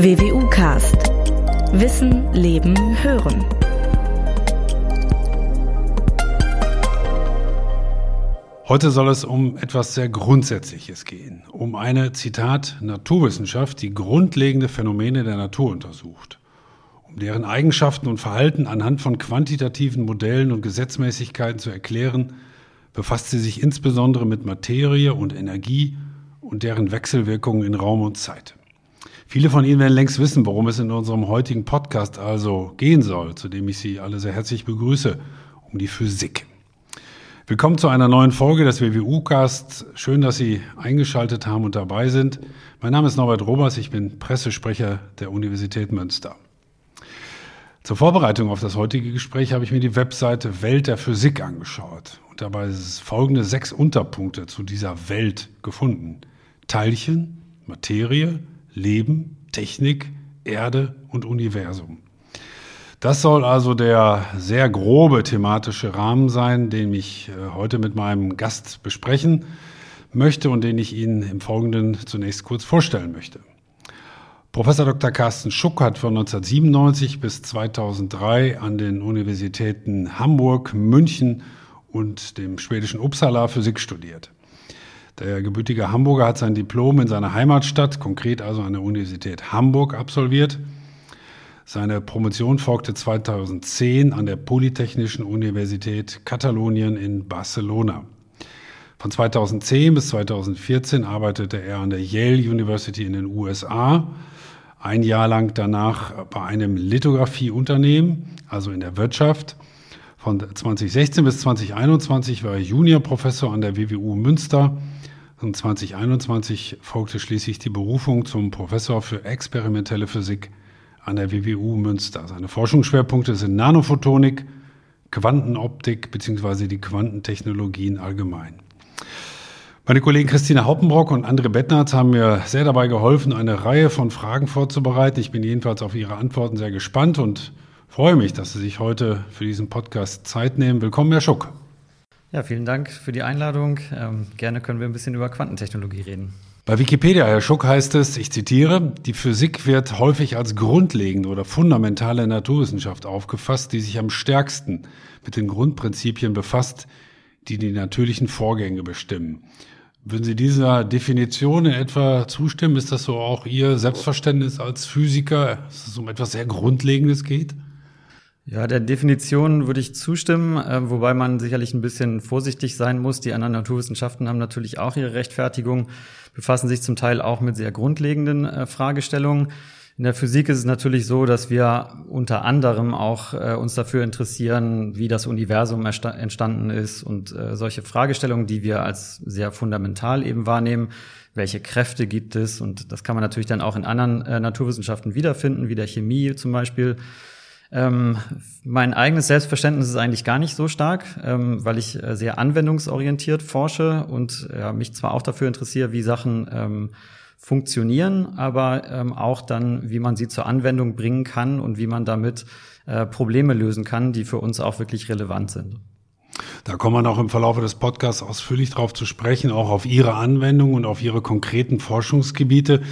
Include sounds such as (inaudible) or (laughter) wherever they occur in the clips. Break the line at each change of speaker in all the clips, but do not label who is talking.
WWU Cast. Wissen, Leben, Hören.
Heute soll es um etwas sehr Grundsätzliches gehen. Um eine, Zitat, Naturwissenschaft, die grundlegende Phänomene der Natur untersucht. Um deren Eigenschaften und Verhalten anhand von quantitativen Modellen und Gesetzmäßigkeiten zu erklären, befasst sie sich insbesondere mit Materie und Energie und deren Wechselwirkungen in Raum und Zeit. Viele von Ihnen werden längst wissen, worum es in unserem heutigen Podcast also gehen soll, zu dem ich Sie alle sehr herzlich begrüße, um die Physik. Willkommen zu einer neuen Folge des WWU-Cast. Schön, dass Sie eingeschaltet haben und dabei sind. Mein Name ist Norbert Robers, ich bin Pressesprecher der Universität Münster. Zur Vorbereitung auf das heutige Gespräch habe ich mir die Webseite Welt der Physik angeschaut und dabei folgende sechs Unterpunkte zu dieser Welt gefunden. Teilchen, Materie, Leben, Technik, Erde und Universum. Das soll also der sehr grobe thematische Rahmen sein, den ich äh, heute mit meinem Gast besprechen möchte und den ich Ihnen im Folgenden zunächst kurz vorstellen möchte. Professor Dr. Carsten Schuck hat von 1997 bis 2003 an den Universitäten Hamburg, München und dem schwedischen Uppsala Physik studiert. Der gebürtige Hamburger hat sein Diplom in seiner Heimatstadt, konkret also an der Universität Hamburg, absolviert. Seine Promotion folgte 2010 an der Polytechnischen Universität Katalonien in Barcelona. Von 2010 bis 2014 arbeitete er an der Yale University in den USA, ein Jahr lang danach bei einem Lithografieunternehmen, also in der Wirtschaft. Von 2016 bis 2021 war er Juniorprofessor an der WWU Münster und 2021 folgte schließlich die Berufung zum Professor für experimentelle Physik an der WWU Münster. Seine Forschungsschwerpunkte sind Nanophotonik, Quantenoptik bzw. die Quantentechnologien allgemein. Meine Kollegen Christina Haupenbrock und André Bettnarz haben mir sehr dabei geholfen, eine Reihe von Fragen vorzubereiten. Ich bin jedenfalls auf Ihre Antworten sehr gespannt und freue mich, dass Sie sich heute für diesen Podcast Zeit nehmen. Willkommen, Herr Schuck.
Ja, vielen Dank für die Einladung. Ähm, gerne können wir ein bisschen über Quantentechnologie reden.
Bei Wikipedia, Herr Schuck, heißt es, ich zitiere, die Physik wird häufig als grundlegende oder fundamentale Naturwissenschaft aufgefasst, die sich am stärksten mit den Grundprinzipien befasst, die die natürlichen Vorgänge bestimmen. Würden Sie dieser Definition in etwa zustimmen? Ist das so auch Ihr Selbstverständnis als Physiker, dass es um etwas sehr Grundlegendes geht?
Ja, der Definition würde ich zustimmen, äh, wobei man sicherlich ein bisschen vorsichtig sein muss. Die anderen Naturwissenschaften haben natürlich auch ihre Rechtfertigung, befassen sich zum Teil auch mit sehr grundlegenden äh, Fragestellungen. In der Physik ist es natürlich so, dass wir unter anderem auch äh, uns dafür interessieren, wie das Universum entstanden ist und äh, solche Fragestellungen, die wir als sehr fundamental eben wahrnehmen. Welche Kräfte gibt es? Und das kann man natürlich dann auch in anderen äh, Naturwissenschaften wiederfinden, wie der Chemie zum Beispiel. Ähm, mein eigenes Selbstverständnis ist eigentlich gar nicht so stark, ähm, weil ich äh, sehr anwendungsorientiert forsche und ja, mich zwar auch dafür interessiere, wie Sachen ähm, funktionieren, aber ähm, auch dann, wie man sie zur Anwendung bringen kann und wie man damit äh, Probleme lösen kann, die für uns auch wirklich relevant sind.
Da kommen wir noch im Verlauf des Podcasts ausführlich drauf zu sprechen, auch auf Ihre Anwendung und auf Ihre konkreten Forschungsgebiete.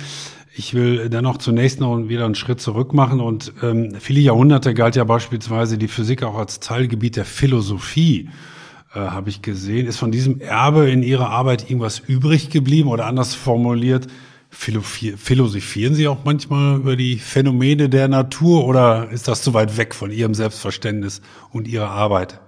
Ich will dennoch zunächst noch wieder einen Schritt zurück machen und ähm, viele Jahrhunderte galt ja beispielsweise die Physik auch als Teilgebiet der Philosophie, äh, habe ich gesehen. Ist von diesem Erbe in Ihrer Arbeit irgendwas übrig geblieben oder anders formuliert? Philosophieren Sie auch manchmal über die Phänomene der Natur oder ist das zu weit weg von Ihrem Selbstverständnis und Ihrer Arbeit?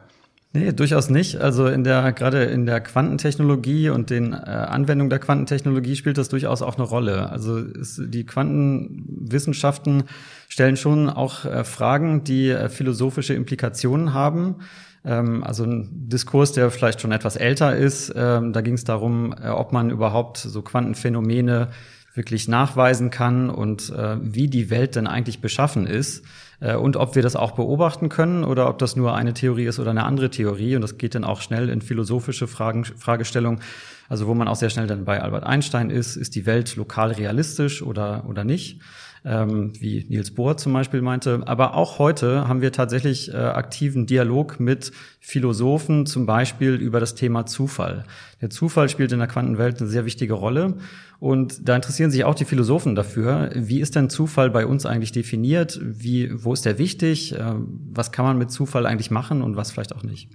Nee, durchaus nicht. Also in der, gerade in der Quantentechnologie und den äh, Anwendungen der Quantentechnologie spielt das durchaus auch eine Rolle. Also es, die Quantenwissenschaften stellen schon auch äh, Fragen, die äh, philosophische Implikationen haben. Ähm, also ein Diskurs, der vielleicht schon etwas älter ist, ähm, da ging es darum, äh, ob man überhaupt so Quantenphänomene wirklich nachweisen kann und äh, wie die Welt denn eigentlich beschaffen ist und ob wir das auch beobachten können oder ob das nur eine Theorie ist oder eine andere Theorie. Und das geht dann auch schnell in philosophische Fragen, Fragestellungen. Also wo man auch sehr schnell dann bei Albert Einstein ist, ist die Welt lokal realistisch oder, oder nicht? Ähm, wie Niels Bohr zum Beispiel meinte. Aber auch heute haben wir tatsächlich äh, aktiven Dialog mit Philosophen, zum Beispiel über das Thema Zufall. Der Zufall spielt in der Quantenwelt eine sehr wichtige Rolle. Und da interessieren sich auch die Philosophen dafür. Wie ist denn Zufall bei uns eigentlich definiert? Wie, wo ist der wichtig? Äh, was kann man mit Zufall eigentlich machen und was vielleicht auch nicht?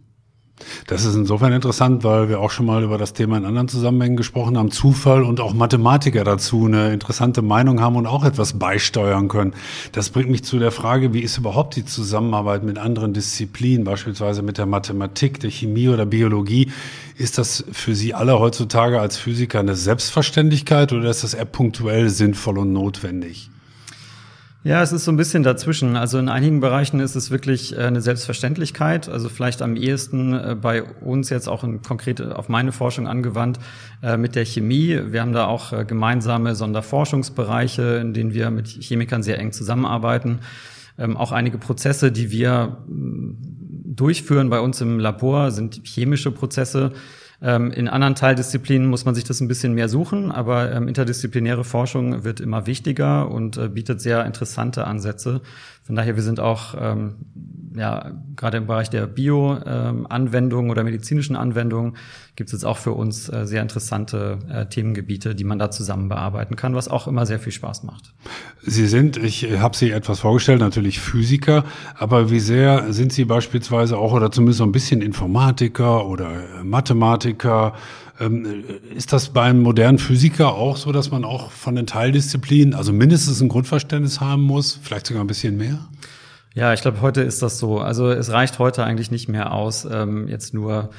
Das ist insofern interessant, weil wir auch schon mal über das Thema in anderen Zusammenhängen gesprochen haben. Zufall und auch Mathematiker dazu eine interessante Meinung haben und auch etwas beisteuern können. Das bringt mich zu der Frage, wie ist überhaupt die Zusammenarbeit mit anderen Disziplinen, beispielsweise mit der Mathematik, der Chemie oder Biologie? Ist das für Sie alle heutzutage als Physiker eine Selbstverständlichkeit oder ist das eher punktuell sinnvoll und notwendig?
Ja, es ist so ein bisschen dazwischen. Also in einigen Bereichen ist es wirklich äh, eine Selbstverständlichkeit. Also vielleicht am ehesten äh, bei uns jetzt auch in konkret auf meine Forschung angewandt äh, mit der Chemie. Wir haben da auch gemeinsame Sonderforschungsbereiche, in denen wir mit Chemikern sehr eng zusammenarbeiten. Ähm, auch einige Prozesse, die wir mm, durchführen bei uns im Labor, sind chemische Prozesse ähm, in anderen Teildisziplinen muss man sich das ein bisschen mehr suchen, aber ähm, interdisziplinäre Forschung wird immer wichtiger und äh, bietet sehr interessante Ansätze. Von daher, wir sind auch ähm, ja, gerade im Bereich der Bio-Anwendungen oder medizinischen Anwendungen gibt es jetzt auch für uns äh, sehr interessante äh, Themengebiete, die man da zusammen bearbeiten kann, was auch immer sehr viel Spaß macht.
Sie sind, ich habe Sie etwas vorgestellt, natürlich Physiker, aber wie sehr sind Sie beispielsweise auch oder zumindest so ein bisschen Informatiker oder äh, Mathematiker? Ähm, ist das beim modernen Physiker auch so, dass man auch von den Teildisziplinen, also mindestens ein Grundverständnis haben muss, vielleicht sogar ein bisschen mehr?
Ja, ich glaube, heute ist das so. Also es reicht heute eigentlich nicht mehr aus, ähm, jetzt nur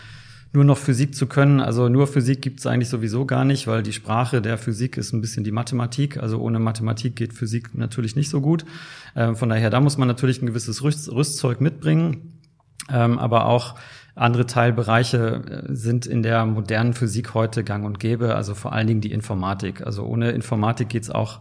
nur noch Physik zu können. Also nur Physik gibt es eigentlich sowieso gar nicht, weil die Sprache der Physik ist ein bisschen die Mathematik. Also ohne Mathematik geht Physik natürlich nicht so gut. Ähm, von daher, da muss man natürlich ein gewisses Rüst Rüstzeug mitbringen. Ähm, aber auch andere Teilbereiche äh, sind in der modernen Physik heute gang und gäbe, also vor allen Dingen die Informatik. Also ohne Informatik geht's auch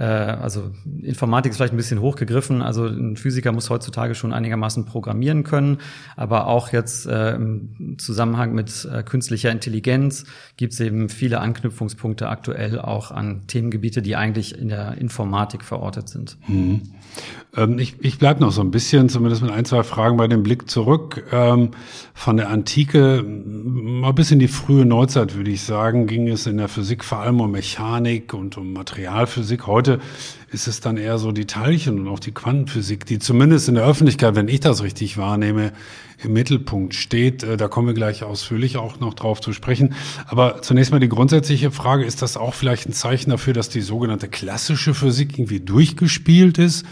äh, also Informatik ist vielleicht ein bisschen hochgegriffen. Also ein Physiker muss heutzutage schon einigermaßen programmieren können, aber auch jetzt äh, im Zusammenhang mit äh, künstlicher Intelligenz gibt es eben viele Anknüpfungspunkte aktuell auch an Themengebiete, die eigentlich in der Informatik verortet sind.
Mhm. Ähm, ich ich bleibe noch so ein bisschen, zumindest mit ein, zwei Fragen bei dem Blick zurück. Ähm, von der Antike mal bis in die frühe Neuzeit, würde ich sagen, ging es in der Physik vor allem um Mechanik und um Materialphysik. Heute ist es dann eher so die Teilchen und auch die Quantenphysik, die zumindest in der Öffentlichkeit, wenn ich das richtig wahrnehme, im Mittelpunkt steht. Äh, da kommen wir gleich ausführlich auch noch drauf zu sprechen. Aber zunächst mal die grundsätzliche Frage, ist das auch vielleicht ein Zeichen dafür, dass die sogenannte klassische Physik irgendwie durchgespielt ist?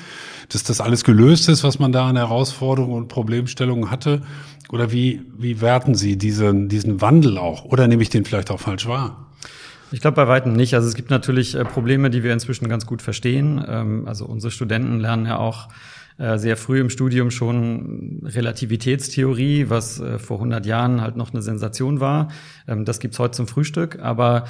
Dass das alles gelöst ist, was man da an Herausforderungen und Problemstellungen hatte? Oder wie, wie werten Sie diesen, diesen Wandel auch? Oder nehme ich den vielleicht auch falsch wahr?
Ich glaube bei weitem nicht. Also es gibt natürlich äh, Probleme, die wir inzwischen ganz gut verstehen. Ähm, also unsere Studenten lernen ja auch äh, sehr früh im Studium schon Relativitätstheorie, was äh, vor 100 Jahren halt noch eine Sensation war. Ähm, das gibt's heute zum Frühstück, aber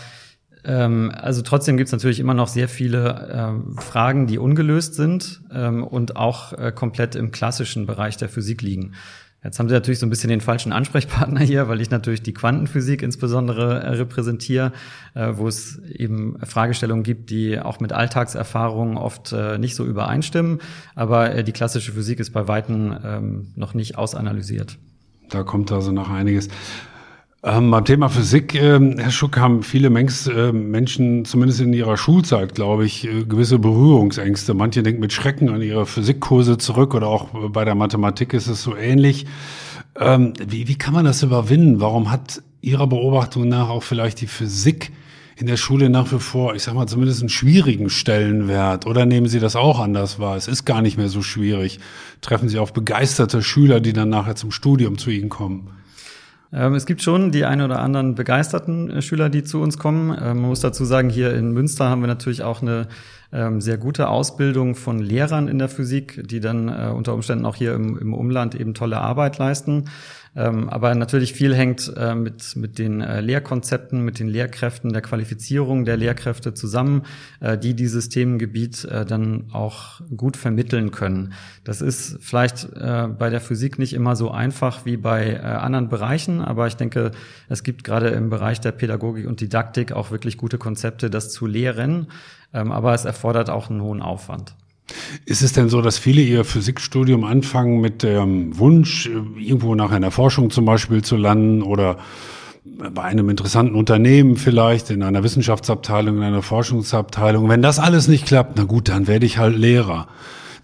ähm, also trotzdem gibt's natürlich immer noch sehr viele ähm, Fragen, die ungelöst sind und auch äh, komplett im klassischen Bereich der Physik liegen. Jetzt haben Sie natürlich so ein bisschen den falschen Ansprechpartner hier, weil ich natürlich die Quantenphysik insbesondere äh, repräsentiere, äh, wo es eben Fragestellungen gibt, die auch mit Alltagserfahrungen oft äh, nicht so übereinstimmen. Aber die klassische Physik ist bei Weitem ähm, noch nicht ausanalysiert.
Da kommt also noch einiges. Ähm, beim Thema Physik, äh, Herr Schuck, haben viele Mengs, äh, Menschen, zumindest in ihrer Schulzeit, glaube ich, äh, gewisse Berührungsängste. Manche denken mit Schrecken an ihre Physikkurse zurück oder auch bei der Mathematik ist es so ähnlich. Ähm, wie, wie kann man das überwinden? Warum hat Ihrer Beobachtung nach auch vielleicht die Physik in der Schule nach wie vor, ich sag mal, zumindest einen schwierigen Stellenwert? Oder nehmen Sie das auch anders wahr? Es ist gar nicht mehr so schwierig. Treffen Sie auf begeisterte Schüler, die dann nachher zum Studium zu Ihnen kommen?
Ähm, es gibt schon die ein oder anderen begeisterten äh, Schüler, die zu uns kommen. Ähm, man muss dazu sagen, hier in Münster haben wir natürlich auch eine ähm, sehr gute Ausbildung von Lehrern in der Physik, die dann äh, unter Umständen auch hier im, im Umland eben tolle Arbeit leisten. Ähm, aber natürlich viel hängt äh, mit, mit den äh, Lehrkonzepten, mit den Lehrkräften, der Qualifizierung der Lehrkräfte zusammen, äh, die dieses Themengebiet äh, dann auch gut vermitteln können. Das ist vielleicht äh, bei der Physik nicht immer so einfach wie bei äh, anderen Bereichen, aber ich denke, es gibt gerade im Bereich der Pädagogik und Didaktik auch wirklich gute Konzepte, das zu lehren. Ähm, aber es erfordert auch einen hohen Aufwand.
Ist es denn so, dass viele ihr Physikstudium anfangen mit dem Wunsch, irgendwo nach einer Forschung zum Beispiel zu landen oder bei einem interessanten Unternehmen vielleicht, in einer Wissenschaftsabteilung, in einer Forschungsabteilung. Wenn das alles nicht klappt, na gut, dann werde ich halt Lehrer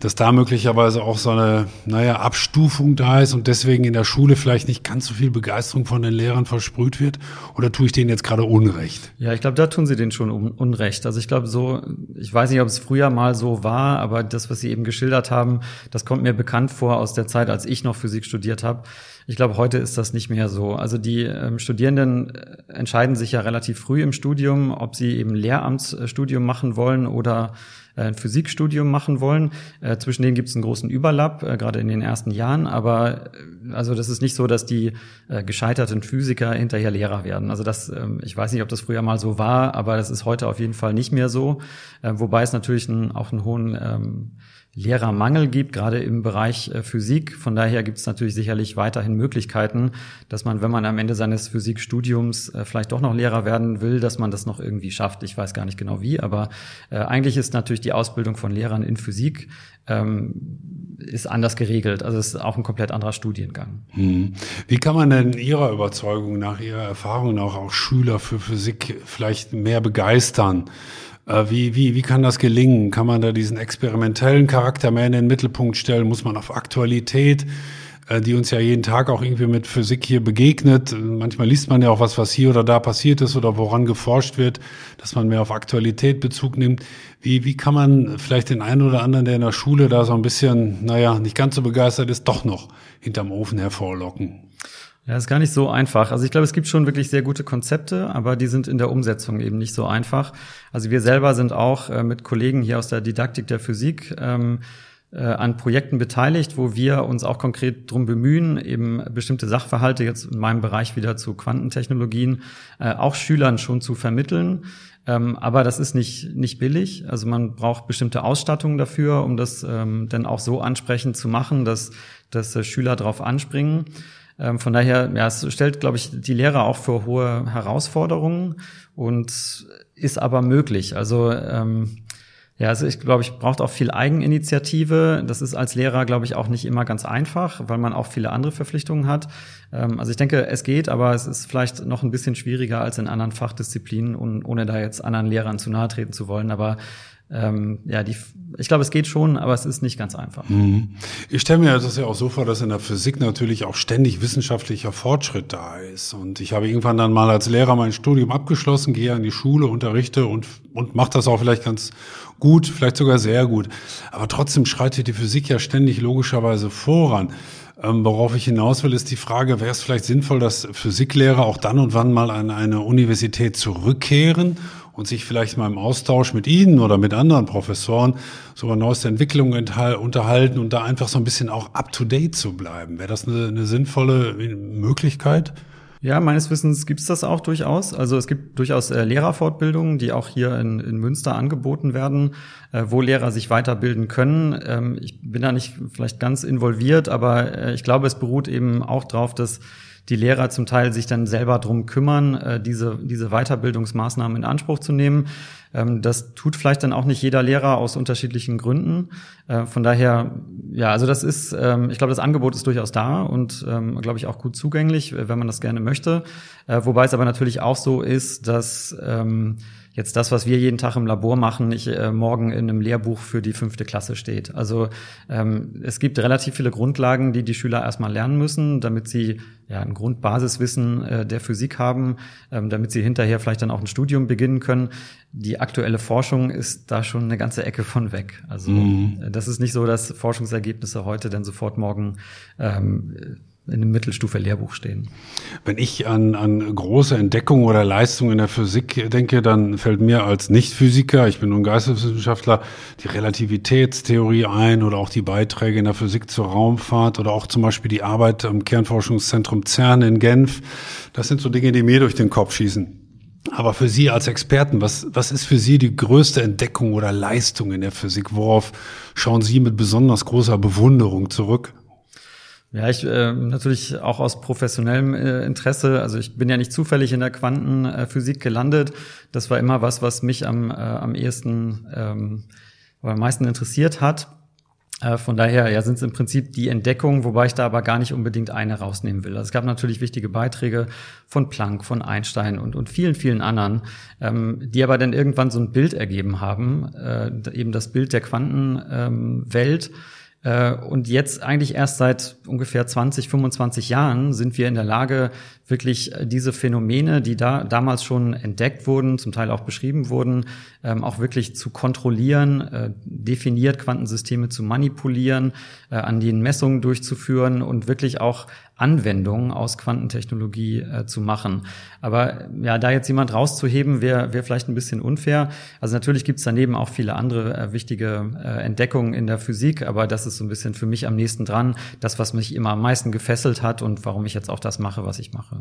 dass da möglicherweise auch so eine, naja, Abstufung da ist und deswegen in der Schule vielleicht nicht ganz so viel Begeisterung von den Lehrern versprüht wird? Oder tue ich denen jetzt gerade Unrecht?
Ja, ich glaube, da tun sie denen schon Unrecht. Also ich glaube so, ich weiß nicht, ob es früher mal so war, aber das, was Sie eben geschildert haben, das kommt mir bekannt vor aus der Zeit, als ich noch Physik studiert habe. Ich glaube, heute ist das nicht mehr so. Also die ähm, Studierenden äh, entscheiden sich ja relativ früh im Studium, ob sie eben Lehramtsstudium machen wollen oder ein Physikstudium machen wollen. Äh, zwischen denen gibt es einen großen Überlapp, äh, gerade in den ersten Jahren. Aber äh, also das ist nicht so, dass die äh, gescheiterten Physiker hinterher Lehrer werden. Also das, ähm, ich weiß nicht, ob das früher mal so war, aber das ist heute auf jeden Fall nicht mehr so. Äh, wobei es natürlich einen, auch einen hohen ähm, Lehrermangel gibt, gerade im Bereich äh, Physik. Von daher gibt es natürlich sicherlich weiterhin Möglichkeiten, dass man, wenn man am Ende seines Physikstudiums äh, vielleicht doch noch Lehrer werden will, dass man das noch irgendwie schafft. Ich weiß gar nicht genau wie, aber äh, eigentlich ist natürlich die Ausbildung von Lehrern in Physik ähm, ist anders geregelt. Also es ist auch ein komplett anderer Studiengang.
Hm. Wie kann man denn Ihrer Überzeugung nach, Ihrer Erfahrung nach auch Schüler für Physik vielleicht mehr begeistern? Äh, wie, wie, wie kann das gelingen? Kann man da diesen experimentellen Charakter mehr in den Mittelpunkt stellen? Muss man auf Aktualität, äh, die uns ja jeden Tag auch irgendwie mit Physik hier begegnet, manchmal liest man ja auch was, was hier oder da passiert ist oder woran geforscht wird, dass man mehr auf Aktualität Bezug nimmt. Wie, wie kann man vielleicht den einen oder anderen, der in der Schule da so ein bisschen, naja, nicht ganz so begeistert ist, doch noch hinterm Ofen hervorlocken?
Ja, ist gar nicht so einfach. Also ich glaube, es gibt schon wirklich sehr gute Konzepte, aber die sind in der Umsetzung eben nicht so einfach. Also wir selber sind auch äh, mit Kollegen hier aus der Didaktik der Physik ähm, äh, an Projekten beteiligt, wo wir uns auch konkret drum bemühen, eben bestimmte Sachverhalte, jetzt in meinem Bereich wieder zu Quantentechnologien, äh, auch Schülern schon zu vermitteln. Ähm, aber das ist nicht, nicht billig. Also man braucht bestimmte Ausstattungen dafür, um das ähm, dann auch so ansprechend zu machen, dass, dass äh, Schüler darauf anspringen. Ähm, von daher, ja, es stellt, glaube ich, die Lehrer auch vor hohe Herausforderungen und ist aber möglich. Also ähm, ja, also ich glaube, ich braucht auch viel Eigeninitiative. Das ist als Lehrer, glaube ich, auch nicht immer ganz einfach, weil man auch viele andere Verpflichtungen hat. Ähm, also ich denke, es geht, aber es ist vielleicht noch ein bisschen schwieriger als in anderen Fachdisziplinen, und ohne da jetzt anderen Lehrern zu nahe treten zu wollen. Aber ähm, ja, die, ich glaube, es geht schon, aber es ist nicht ganz einfach.
Mhm. Ich stelle mir das ja auch so vor, dass in der Physik natürlich auch ständig wissenschaftlicher Fortschritt da ist. Und ich habe irgendwann dann mal als Lehrer mein Studium abgeschlossen, gehe an die Schule, unterrichte und, und mache das auch vielleicht ganz gut, vielleicht sogar sehr gut. Aber trotzdem schreitet die Physik ja ständig logischerweise voran. Ähm, worauf ich hinaus will, ist die Frage, wäre es vielleicht sinnvoll, dass Physiklehrer auch dann und wann mal an eine Universität zurückkehren und sich vielleicht mal im Austausch mit Ihnen oder mit anderen Professoren so über neueste Entwicklungen unterhalten und da einfach so ein bisschen auch up-to-date zu bleiben. Wäre das eine, eine sinnvolle Möglichkeit?
Ja, meines Wissens gibt es das auch durchaus. Also es gibt durchaus äh, Lehrerfortbildungen, die auch hier in, in Münster angeboten werden, äh, wo Lehrer sich weiterbilden können. Ähm, ich bin da nicht vielleicht ganz involviert, aber äh, ich glaube, es beruht eben auch darauf, dass die Lehrer zum Teil sich dann selber drum kümmern, äh, diese, diese Weiterbildungsmaßnahmen in Anspruch zu nehmen. Ähm, das tut vielleicht dann auch nicht jeder Lehrer aus unterschiedlichen Gründen. Äh, von daher, ja, also das ist, ähm, ich glaube, das Angebot ist durchaus da und, ähm, glaube ich, auch gut zugänglich, wenn man das gerne möchte. Äh, wobei es aber natürlich auch so ist, dass ähm, jetzt das, was wir jeden Tag im Labor machen, nicht äh, morgen in einem Lehrbuch für die fünfte Klasse steht. Also ähm, es gibt relativ viele Grundlagen, die die Schüler erstmal lernen müssen, damit sie ja ein Grundbasiswissen äh, der Physik haben, ähm, damit sie hinterher vielleicht dann auch ein Studium beginnen können. Die aktuelle Forschung ist da schon eine ganze Ecke von weg. Also mhm. das ist nicht so, dass Forschungsergebnisse heute dann sofort morgen ähm, in einem Mittelstufe-Lehrbuch stehen.
Wenn ich an, an große Entdeckungen oder Leistungen in der Physik denke, dann fällt mir als Nicht-Physiker, ich bin nun Geisteswissenschaftler, die Relativitätstheorie ein oder auch die Beiträge in der Physik zur Raumfahrt oder auch zum Beispiel die Arbeit am Kernforschungszentrum CERN in Genf. Das sind so Dinge, die mir durch den Kopf schießen. Aber für Sie als Experten, was, was ist für Sie die größte Entdeckung oder Leistung in der Physik? Worauf schauen Sie mit besonders großer Bewunderung zurück?
Ja, ich äh, natürlich auch aus professionellem äh, Interesse. Also ich bin ja nicht zufällig in der Quantenphysik gelandet. Das war immer was, was mich am, äh, am ehesten ähm, oder am meisten interessiert hat. Äh, von daher ja, sind es im Prinzip die Entdeckungen, wobei ich da aber gar nicht unbedingt eine rausnehmen will. Also es gab natürlich wichtige Beiträge von Planck, von Einstein und, und vielen, vielen anderen, ähm, die aber dann irgendwann so ein Bild ergeben haben, äh, eben das Bild der Quantenwelt. Ähm, äh, und jetzt eigentlich erst seit ungefähr 20, 25 Jahren sind wir in der Lage, wirklich äh, diese Phänomene, die da damals schon entdeckt wurden, zum Teil auch beschrieben wurden, ähm, auch wirklich zu kontrollieren, äh, definiert Quantensysteme zu manipulieren, an den Messungen durchzuführen und wirklich auch Anwendungen aus Quantentechnologie äh, zu machen. Aber ja, da jetzt jemand rauszuheben, wäre wär vielleicht ein bisschen unfair. Also natürlich gibt es daneben auch viele andere äh, wichtige äh, Entdeckungen in der Physik, aber das ist so ein bisschen für mich am nächsten dran, das, was mich immer am meisten gefesselt hat und warum ich jetzt auch das mache, was ich mache.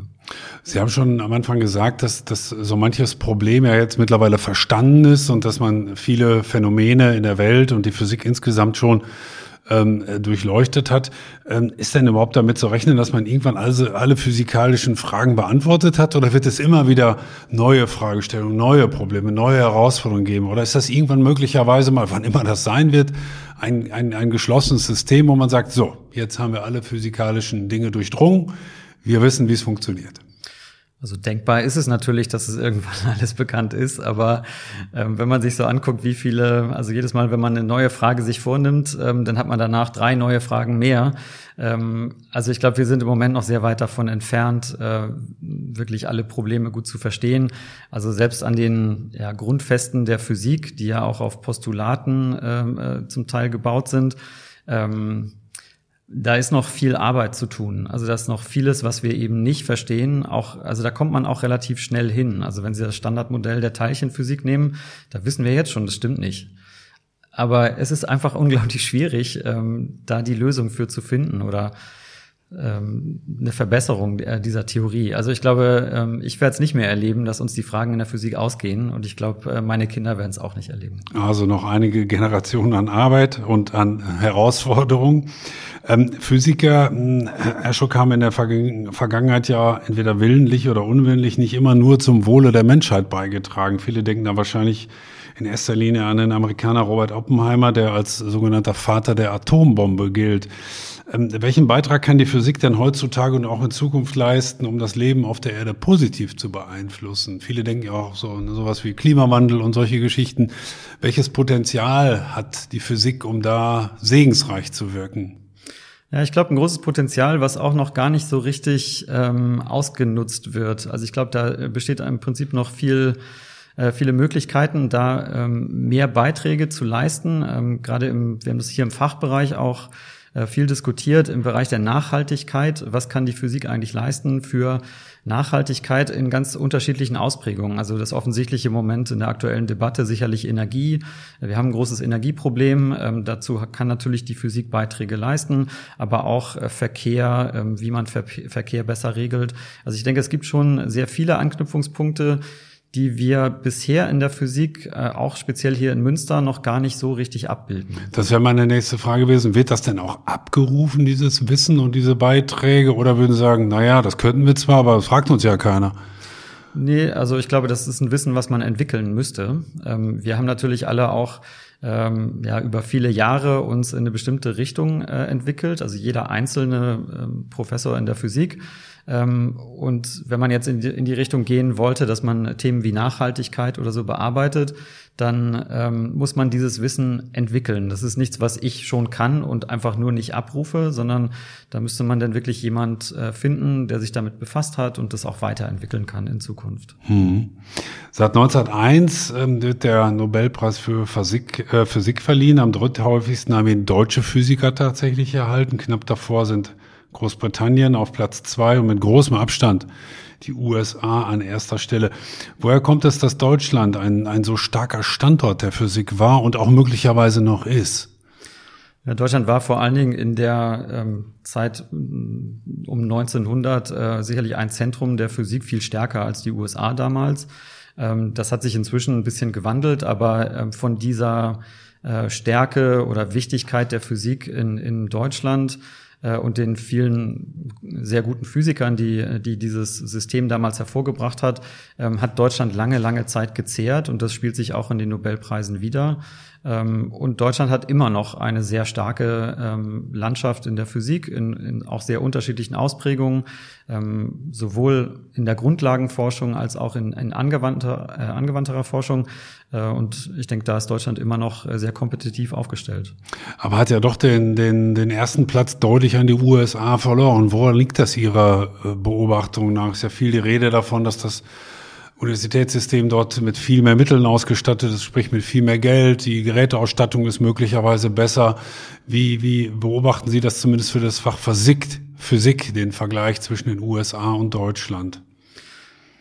Sie haben schon am Anfang gesagt, dass, dass so manches Problem ja jetzt mittlerweile verstanden ist und dass man viele Phänomene in der Welt und die Physik insgesamt schon ähm, durchleuchtet hat. Ähm, ist denn überhaupt damit zu rechnen, dass man irgendwann also alle physikalischen Fragen beantwortet hat? Oder wird es immer wieder neue Fragestellungen, neue Probleme, neue Herausforderungen geben? Oder ist das irgendwann möglicherweise mal, wann immer das sein wird, ein, ein, ein geschlossenes System, wo man sagt, so, jetzt haben wir alle physikalischen Dinge durchdrungen, wir wissen, wie es funktioniert?
Also denkbar ist es natürlich, dass es irgendwann (laughs) alles bekannt ist, aber ähm, wenn man sich so anguckt, wie viele, also jedes Mal, wenn man eine neue Frage sich vornimmt, ähm, dann hat man danach drei neue Fragen mehr. Ähm, also ich glaube, wir sind im Moment noch sehr weit davon entfernt, äh, wirklich alle Probleme gut zu verstehen. Also selbst an den ja, Grundfesten der Physik, die ja auch auf Postulaten ähm, äh, zum Teil gebaut sind, ähm, da ist noch viel Arbeit zu tun. Also da ist noch vieles, was wir eben nicht verstehen. Auch, also da kommt man auch relativ schnell hin. Also wenn Sie das Standardmodell der Teilchenphysik nehmen, da wissen wir jetzt schon, das stimmt nicht. Aber es ist einfach (laughs) unglaublich schwierig, ähm, da die Lösung für zu finden oder eine Verbesserung dieser Theorie. Also ich glaube, ähm, ich werde es nicht mehr erleben, dass uns die Fragen in der Physik ausgehen und ich glaube, äh, meine Kinder werden es auch nicht erleben.
Also noch einige Generationen an Arbeit und an Herausforderungen. Ähm, Physiker, hm, Herr Schuck, haben in der Vergangenheit ja entweder willentlich oder unwillentlich nicht immer nur zum Wohle der Menschheit beigetragen. Viele denken da wahrscheinlich in erster Linie an den Amerikaner Robert Oppenheimer, der als sogenannter Vater der Atombombe gilt. Ähm, welchen Beitrag kann die Physik denn heutzutage und auch in Zukunft leisten, um das Leben auf der Erde positiv zu beeinflussen? Viele denken ja auch so sowas wie Klimawandel und solche Geschichten. Welches Potenzial hat die Physik, um da segensreich zu wirken?
Ja, ich glaube, ein großes Potenzial, was auch noch gar nicht so richtig ähm, ausgenutzt wird. Also ich glaube, da besteht im Prinzip noch viel äh, viele Möglichkeiten, da ähm, mehr Beiträge zu leisten. Ähm, Gerade im, wir haben das hier im Fachbereich auch viel diskutiert im Bereich der Nachhaltigkeit. Was kann die Physik eigentlich leisten für Nachhaltigkeit in ganz unterschiedlichen Ausprägungen. Also das offensichtliche Moment in der aktuellen Debatte sicherlich Energie. Wir haben ein großes Energieproblem. Ähm, dazu kann natürlich die Physik Beiträge leisten, aber auch äh, Verkehr, ähm, wie man Ver Verkehr besser regelt. Also ich denke, es gibt schon sehr viele Anknüpfungspunkte die wir bisher in der Physik, äh, auch speziell hier in Münster, noch gar nicht so richtig abbilden.
Das wäre meine nächste Frage gewesen. Wird das denn auch abgerufen, dieses Wissen und diese Beiträge? Oder würden Sie sagen, na ja, das könnten wir zwar, aber das fragt uns ja keiner?
Nee, also ich glaube, das ist ein Wissen, was man entwickeln müsste. Ähm, wir haben natürlich alle auch ähm, ja, über viele Jahre uns in eine bestimmte Richtung äh, entwickelt, also jeder einzelne ähm, Professor in der Physik und wenn man jetzt in die, in die, Richtung gehen wollte, dass man Themen wie Nachhaltigkeit oder so bearbeitet, dann ähm, muss man dieses Wissen entwickeln. Das ist nichts, was ich schon kann und einfach nur nicht abrufe, sondern da müsste man dann wirklich jemand äh, finden, der sich damit befasst hat und das auch weiterentwickeln kann in Zukunft.
Hm. Seit 1901 ähm, wird der Nobelpreis für Physik, äh, Physik verliehen. Am dritthäufigsten haben ihn deutsche Physiker tatsächlich erhalten. Knapp davor sind Großbritannien auf Platz zwei und mit großem Abstand die USA an erster Stelle. Woher kommt es, dass Deutschland ein, ein so starker Standort der Physik war und auch möglicherweise noch ist?
Ja, Deutschland war vor allen Dingen in der ähm, Zeit mm, um 1900 äh, sicherlich ein Zentrum der Physik viel stärker als die USA damals. Ähm, das hat sich inzwischen ein bisschen gewandelt, aber ähm, von dieser äh, Stärke oder Wichtigkeit der Physik in, in Deutschland äh, und den vielen sehr guten Physikern, die, die dieses System damals hervorgebracht hat, ähm, hat Deutschland lange, lange Zeit gezehrt und das spielt sich auch in den Nobelpreisen wieder. Ähm, und Deutschland hat immer noch eine sehr starke ähm, Landschaft in der Physik, in, in auch sehr unterschiedlichen Ausprägungen, ähm, sowohl in der Grundlagenforschung als auch in, in angewandter, äh, angewandterer Forschung. Äh, und ich denke, da ist Deutschland immer noch äh, sehr kompetitiv aufgestellt.
Aber hat ja doch den, den, den ersten Platz deutlich an die USA verloren. Woran liegt das Ihrer Beobachtung nach? Ist ja viel die Rede davon, dass das Universitätssystem dort mit viel mehr Mitteln ausgestattet ist, sprich mit viel mehr Geld. Die Geräteausstattung ist möglicherweise besser. Wie, wie beobachten Sie das zumindest für das Fach Physik, Physik, den Vergleich zwischen den USA und Deutschland?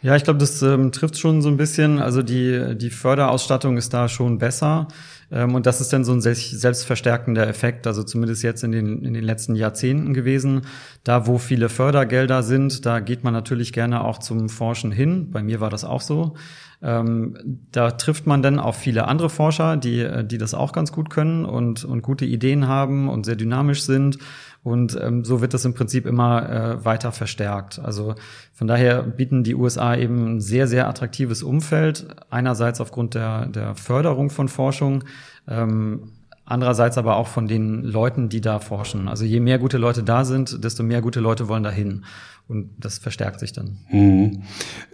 Ja, ich glaube, das ähm, trifft schon so ein bisschen. Also die, die Förderausstattung ist da schon besser. Ähm, und das ist dann so ein selbstverstärkender Effekt, also zumindest jetzt in den, in den letzten Jahrzehnten gewesen. Da, wo viele Fördergelder sind, da geht man natürlich gerne auch zum Forschen hin. Bei mir war das auch so. Ähm, da trifft man dann auf viele andere Forscher, die, die das auch ganz gut können und, und gute Ideen haben und sehr dynamisch sind. Und ähm, so wird das im Prinzip immer äh, weiter verstärkt. Also von daher bieten die USA eben ein sehr, sehr attraktives Umfeld. Einerseits aufgrund der, der Förderung von Forschung, ähm, andererseits aber auch von den Leuten, die da forschen. Also je mehr gute Leute da sind, desto mehr gute Leute wollen dahin. Und das verstärkt sich dann.
Mhm.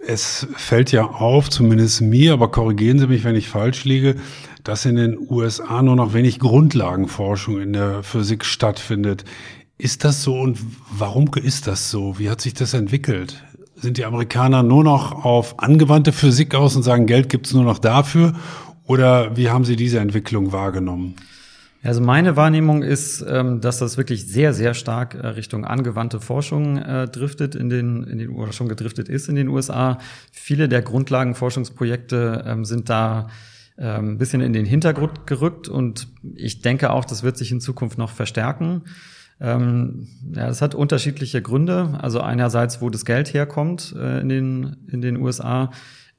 Es fällt ja auf, zumindest mir, aber korrigieren Sie mich, wenn ich falsch liege, dass in den USA nur noch wenig Grundlagenforschung in der Physik stattfindet. Ist das so und warum ist das so? Wie hat sich das entwickelt? Sind die Amerikaner nur noch auf angewandte Physik aus und sagen, Geld gibt's nur noch dafür? Oder wie haben Sie diese Entwicklung wahrgenommen?
Also meine Wahrnehmung ist, ähm, dass das wirklich sehr, sehr stark äh, Richtung angewandte Forschung äh, driftet in den, in den oder schon gedriftet ist in den USA. Viele der Grundlagenforschungsprojekte ähm, sind da ähm, ein bisschen in den Hintergrund gerückt und ich denke auch, das wird sich in Zukunft noch verstärken. Ähm, ja, das hat unterschiedliche Gründe. Also einerseits, wo das Geld herkommt äh, in, den, in den USA.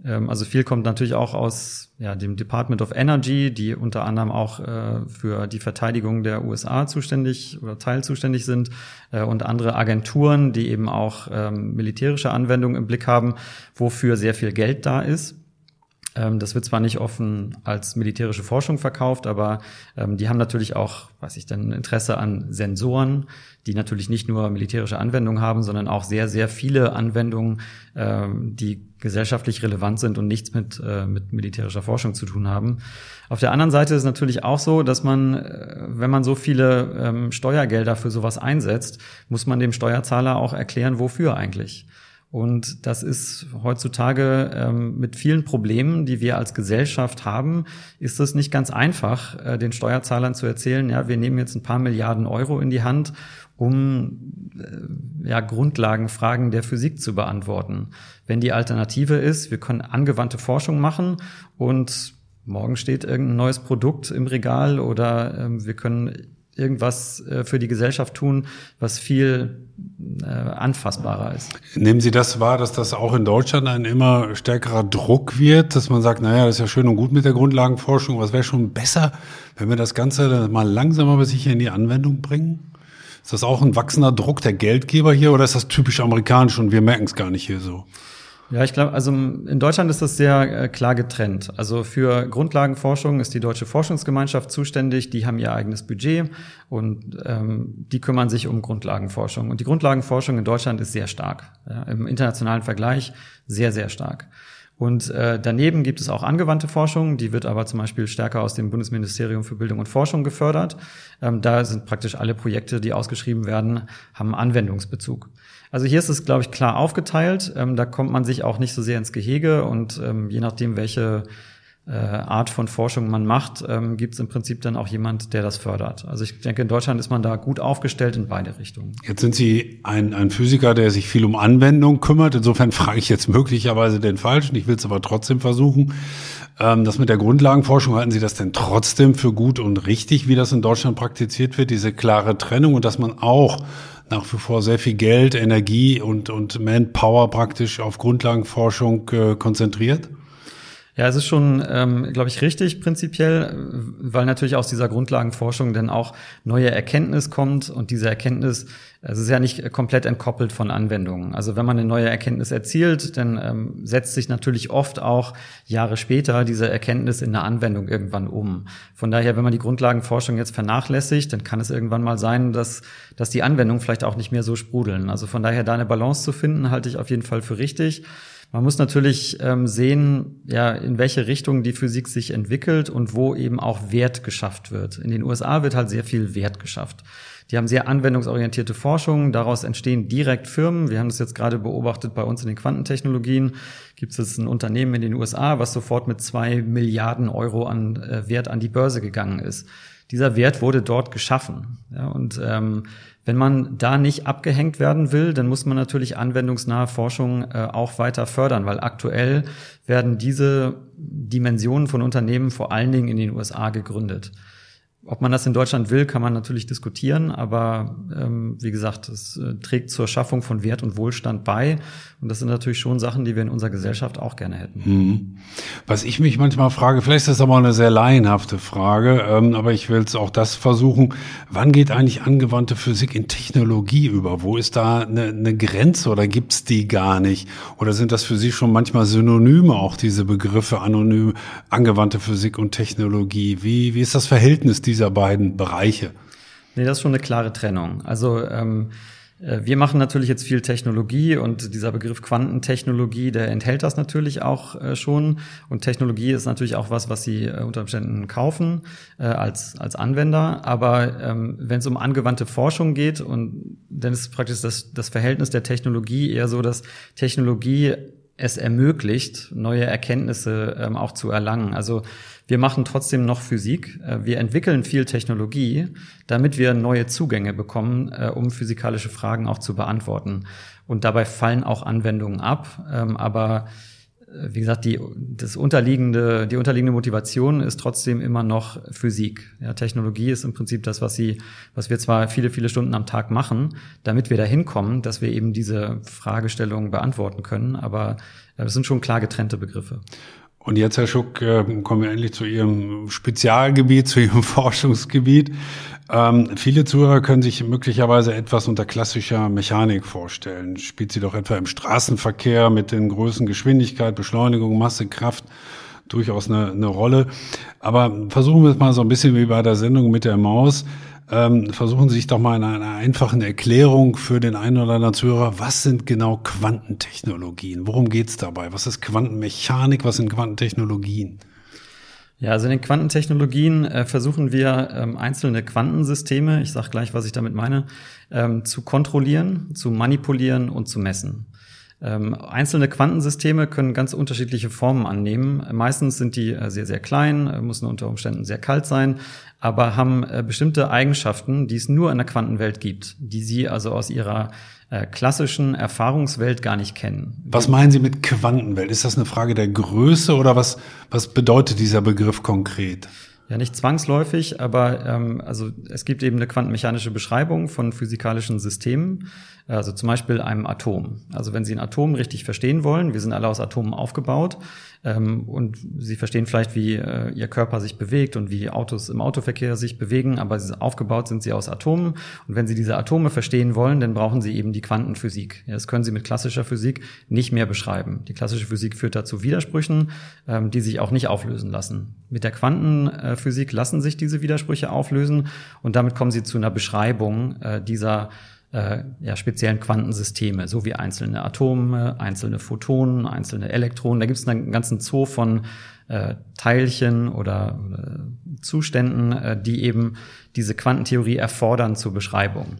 Ähm, also viel kommt natürlich auch aus ja, dem Department of Energy, die unter anderem auch äh, für die Verteidigung der USA zuständig oder teilzuständig sind äh, und andere Agenturen, die eben auch ähm, militärische Anwendungen im Blick haben, wofür sehr viel Geld da ist. Ähm, das wird zwar nicht offen als militärische Forschung verkauft, aber ähm, die haben natürlich auch, weiß ich dann, Interesse an Sensoren, die natürlich nicht nur militärische Anwendungen haben, sondern auch sehr, sehr viele Anwendungen, ähm, die gesellschaftlich relevant sind und nichts mit, äh, mit militärischer Forschung zu tun haben. Auf der anderen Seite ist es natürlich auch so, dass man, äh, wenn man so viele ähm, Steuergelder für sowas einsetzt, muss man dem Steuerzahler auch erklären, wofür eigentlich. Und das ist heutzutage ähm, mit vielen Problemen, die wir als Gesellschaft haben, ist es nicht ganz einfach, äh, den Steuerzahlern zu erzählen, ja, wir nehmen jetzt ein paar Milliarden Euro in die Hand, um äh, ja, Grundlagenfragen der Physik zu beantworten. Wenn die Alternative ist, wir können angewandte Forschung machen und morgen steht irgendein neues Produkt im Regal oder ähm, wir können irgendwas äh, für die Gesellschaft tun, was viel äh, anfassbarer ist.
Nehmen Sie das wahr, dass das auch in Deutschland ein immer stärkerer Druck wird, dass man sagt, naja, das ist ja schön und gut mit der Grundlagenforschung, aber es wäre schon besser, wenn wir das Ganze mal langsamer bis sicher in die Anwendung bringen? Ist das auch ein wachsender Druck der Geldgeber hier oder ist das typisch amerikanisch und wir merken es gar nicht hier so?
Ja, ich glaube, also in Deutschland ist das sehr äh, klar getrennt. Also für Grundlagenforschung ist die Deutsche Forschungsgemeinschaft zuständig. Die haben ihr eigenes Budget und ähm, die kümmern sich um Grundlagenforschung. Und die Grundlagenforschung in Deutschland ist sehr stark. Ja, Im internationalen Vergleich sehr, sehr stark. Und äh, daneben gibt es auch angewandte Forschung, die wird aber zum Beispiel stärker aus dem Bundesministerium für Bildung und Forschung gefördert. Ähm, da sind praktisch alle Projekte, die ausgeschrieben werden, haben Anwendungsbezug. Also hier ist es, glaube ich, klar aufgeteilt. Ähm, da kommt man sich auch nicht so sehr ins Gehege und ähm, je nachdem, welche äh, Art von Forschung man macht, ähm, gibt es im Prinzip dann auch jemand, der das fördert. Also ich denke, in Deutschland ist man da gut aufgestellt in beide Richtungen.
Jetzt sind Sie ein, ein Physiker, der sich viel um Anwendung kümmert. Insofern (laughs) frage ich jetzt möglicherweise den Falschen. Ich will es aber trotzdem versuchen. Ähm, das mit der Grundlagenforschung, halten Sie das denn trotzdem für gut und richtig, wie das in Deutschland praktiziert wird, diese klare Trennung und dass man auch nach wie vor sehr viel Geld, Energie und, und Manpower praktisch auf Grundlagenforschung äh, konzentriert?
Ja, es ist schon, ähm, glaube ich, richtig prinzipiell, weil natürlich aus dieser Grundlagenforschung dann auch neue Erkenntnis kommt und diese Erkenntnis, es ist ja nicht komplett entkoppelt von Anwendungen. Also wenn man eine neue Erkenntnis erzielt, dann ähm, setzt sich natürlich oft auch Jahre später diese Erkenntnis in eine Anwendung irgendwann um. Von daher, wenn man die Grundlagenforschung jetzt vernachlässigt, dann kann es irgendwann mal sein, dass, dass die Anwendungen vielleicht auch nicht mehr so sprudeln. Also von daher da eine Balance zu finden, halte ich auf jeden Fall für richtig. Man muss natürlich ähm, sehen, ja, in welche Richtung die Physik sich entwickelt und wo eben auch Wert geschafft wird. In den USA wird halt sehr viel Wert geschafft. Die haben sehr anwendungsorientierte Forschung, daraus entstehen direkt Firmen. Wir haben das jetzt gerade beobachtet bei uns in den Quantentechnologien. Gibt es jetzt ein Unternehmen in den USA, was sofort mit zwei Milliarden Euro an äh, Wert an die Börse gegangen ist. Dieser Wert wurde dort geschaffen. Ja, und ähm, wenn man da nicht abgehängt werden will, dann muss man natürlich anwendungsnahe Forschung äh, auch weiter fördern, weil aktuell werden diese Dimensionen von Unternehmen vor allen Dingen in den USA gegründet. Ob man das in Deutschland will, kann man natürlich diskutieren, aber ähm, wie gesagt, es äh, trägt zur Schaffung von Wert und Wohlstand bei. Und das sind natürlich schon Sachen, die wir in unserer Gesellschaft auch gerne hätten.
Mhm. Was ich mich manchmal frage, vielleicht ist das aber eine sehr laienhafte Frage, ähm, aber ich will es auch das versuchen. Wann geht eigentlich angewandte Physik in Technologie über? Wo ist da eine, eine Grenze oder gibt's die gar nicht? Oder sind das für Sie schon manchmal Synonyme, auch diese Begriffe anonym, angewandte Physik und Technologie? Wie, wie ist das Verhältnis dieser beiden Bereiche?
Nee, das ist schon eine klare Trennung. Also ähm, äh, wir machen natürlich jetzt viel Technologie und dieser Begriff Quantentechnologie, der enthält das natürlich auch äh, schon. Und Technologie ist natürlich auch was, was Sie äh, unter Umständen kaufen äh, als, als Anwender. Aber ähm, wenn es um angewandte Forschung geht, und dann ist praktisch das, das Verhältnis der Technologie eher so, dass Technologie es ermöglicht, neue Erkenntnisse ähm, auch zu erlangen. Also wir machen trotzdem noch Physik. Äh, wir entwickeln viel Technologie, damit wir neue Zugänge bekommen, äh, um physikalische Fragen auch zu beantworten. Und dabei fallen auch Anwendungen ab. Ähm, aber wie gesagt, die, das unterliegende, die unterliegende Motivation ist trotzdem immer noch Physik. Ja, Technologie ist im Prinzip das, was sie, was wir zwar viele, viele Stunden am Tag machen, damit wir dahin kommen, dass wir eben diese Fragestellungen beantworten können, aber das sind schon klar getrennte Begriffe.
Und jetzt, Herr Schuck, äh, kommen wir endlich zu Ihrem Spezialgebiet, (laughs) zu Ihrem Forschungsgebiet. Ähm, viele Zuhörer können sich möglicherweise etwas unter klassischer Mechanik vorstellen. Spielt sie doch etwa im Straßenverkehr mit den Größen Geschwindigkeit, Beschleunigung, Masse, Kraft durchaus eine, eine Rolle. Aber versuchen wir es mal so ein bisschen wie bei der Sendung mit der Maus ähm, versuchen Sie sich doch mal in einer einfachen Erklärung für den einen oder anderen Zuhörer, was sind genau Quantentechnologien? Worum geht es dabei? Was ist Quantenmechanik? Was sind Quantentechnologien?
Ja, also in den Quantentechnologien äh, versuchen wir ähm, einzelne Quantensysteme, ich sage gleich, was ich damit meine, ähm, zu kontrollieren, zu manipulieren und zu messen. Ähm, einzelne Quantensysteme können ganz unterschiedliche Formen annehmen. Meistens sind die äh, sehr, sehr klein, äh, müssen unter Umständen sehr kalt sein, aber haben äh, bestimmte Eigenschaften, die es nur in der Quantenwelt gibt, die Sie also aus Ihrer äh, klassischen Erfahrungswelt gar nicht kennen.
Was meinen Sie mit Quantenwelt? Ist das eine Frage der Größe oder was, was bedeutet dieser Begriff konkret?
Ja, nicht zwangsläufig, aber ähm, also es gibt eben eine quantenmechanische Beschreibung von physikalischen Systemen. Also zum Beispiel einem Atom. Also wenn Sie ein Atom richtig verstehen wollen, wir sind alle aus Atomen aufgebaut ähm, und Sie verstehen vielleicht, wie äh, Ihr Körper sich bewegt und wie Autos im Autoverkehr sich bewegen, aber aufgebaut sind sie aus Atomen. Und wenn Sie diese Atome verstehen wollen, dann brauchen Sie eben die Quantenphysik. Ja, das können Sie mit klassischer Physik nicht mehr beschreiben. Die klassische Physik führt dazu Widersprüchen, ähm, die sich auch nicht auflösen lassen. Mit der Quantenphysik lassen sich diese Widersprüche auflösen und damit kommen Sie zu einer Beschreibung äh, dieser äh, ja, speziellen Quantensysteme, so wie einzelne Atome, einzelne Photonen, einzelne Elektronen. Da gibt es einen ganzen Zoo von äh, Teilchen oder, oder Zuständen, äh, die eben diese Quantentheorie erfordern zur Beschreibung.